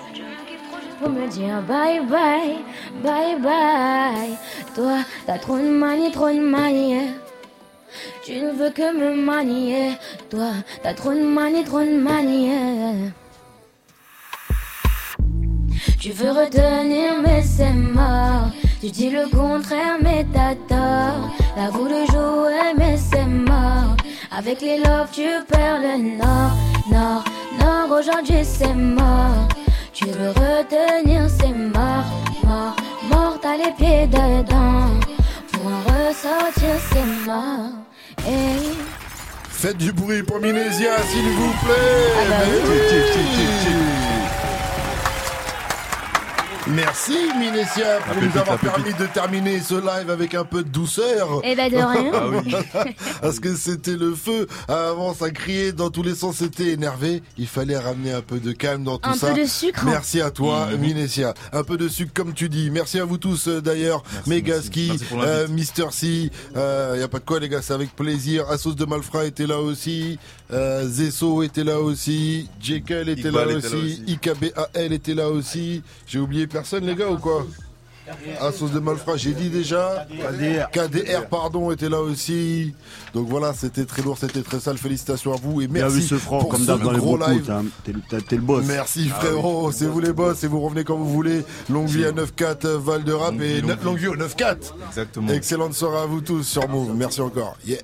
pour me dire bye bye, bye bye. Toi, t'as trop de manie, trop de manie. Tu ne veux que me manier. Toi, t'as trop de manie, trop de manie. Tu veux retenir, mais c'est mort. Tu dis le contraire, mais t'as tort. T'as voulu jouer, mais c'est mort. Avec les love, tu perds le nord, nord, nord. Aujourd'hui, c'est mort. Tu veux retenir, c'est mort, mort, mort. T'as les pieds dedans. Pour en ressortir, c'est mort. Hey. Faites du bruit pour Minésia, s'il vous plaît. Ah bah oui. Merci Minésia pour nous avoir permis de terminer ce live avec un peu de douceur. Eh ben, de rien. Ah oui. Parce que c'était le feu. Avant ça criait dans tous les sens, c'était énervé. Il fallait ramener un peu de calme dans tout Un ça. peu de sucre. Merci à toi Mhm. Minésia. Un peu de sucre comme tu dis. Merci à vous tous euh, d'ailleurs. Megaski, euh, Mister C. Euh, y a pas de quoi les gars, c'est avec plaisir. Assos de Malfra était là aussi. Euh, Zesso était là aussi. Jekyll était là Iqbal était là aussi. aussi. IKBAL était là aussi. J'ai oublié personne les gars ou quoi Assos de Malfra, j'ai dit déjà. KDR. KDR, pardon, était là aussi. Donc voilà, c'était très lourd, c'était très sale. Félicitations à vous et Bien merci vu ce franc, pour comme ce dans gros live. hein. T'es le- boss. Merci Ah frérot, c'est vous les boss et vous revenez quand vous voulez. Longue vie à 9-4 Val de Rap Longue et longue vie au 9-4. Exactement. Excellente soirée à vous tous sur Move. Merci encore. Yes.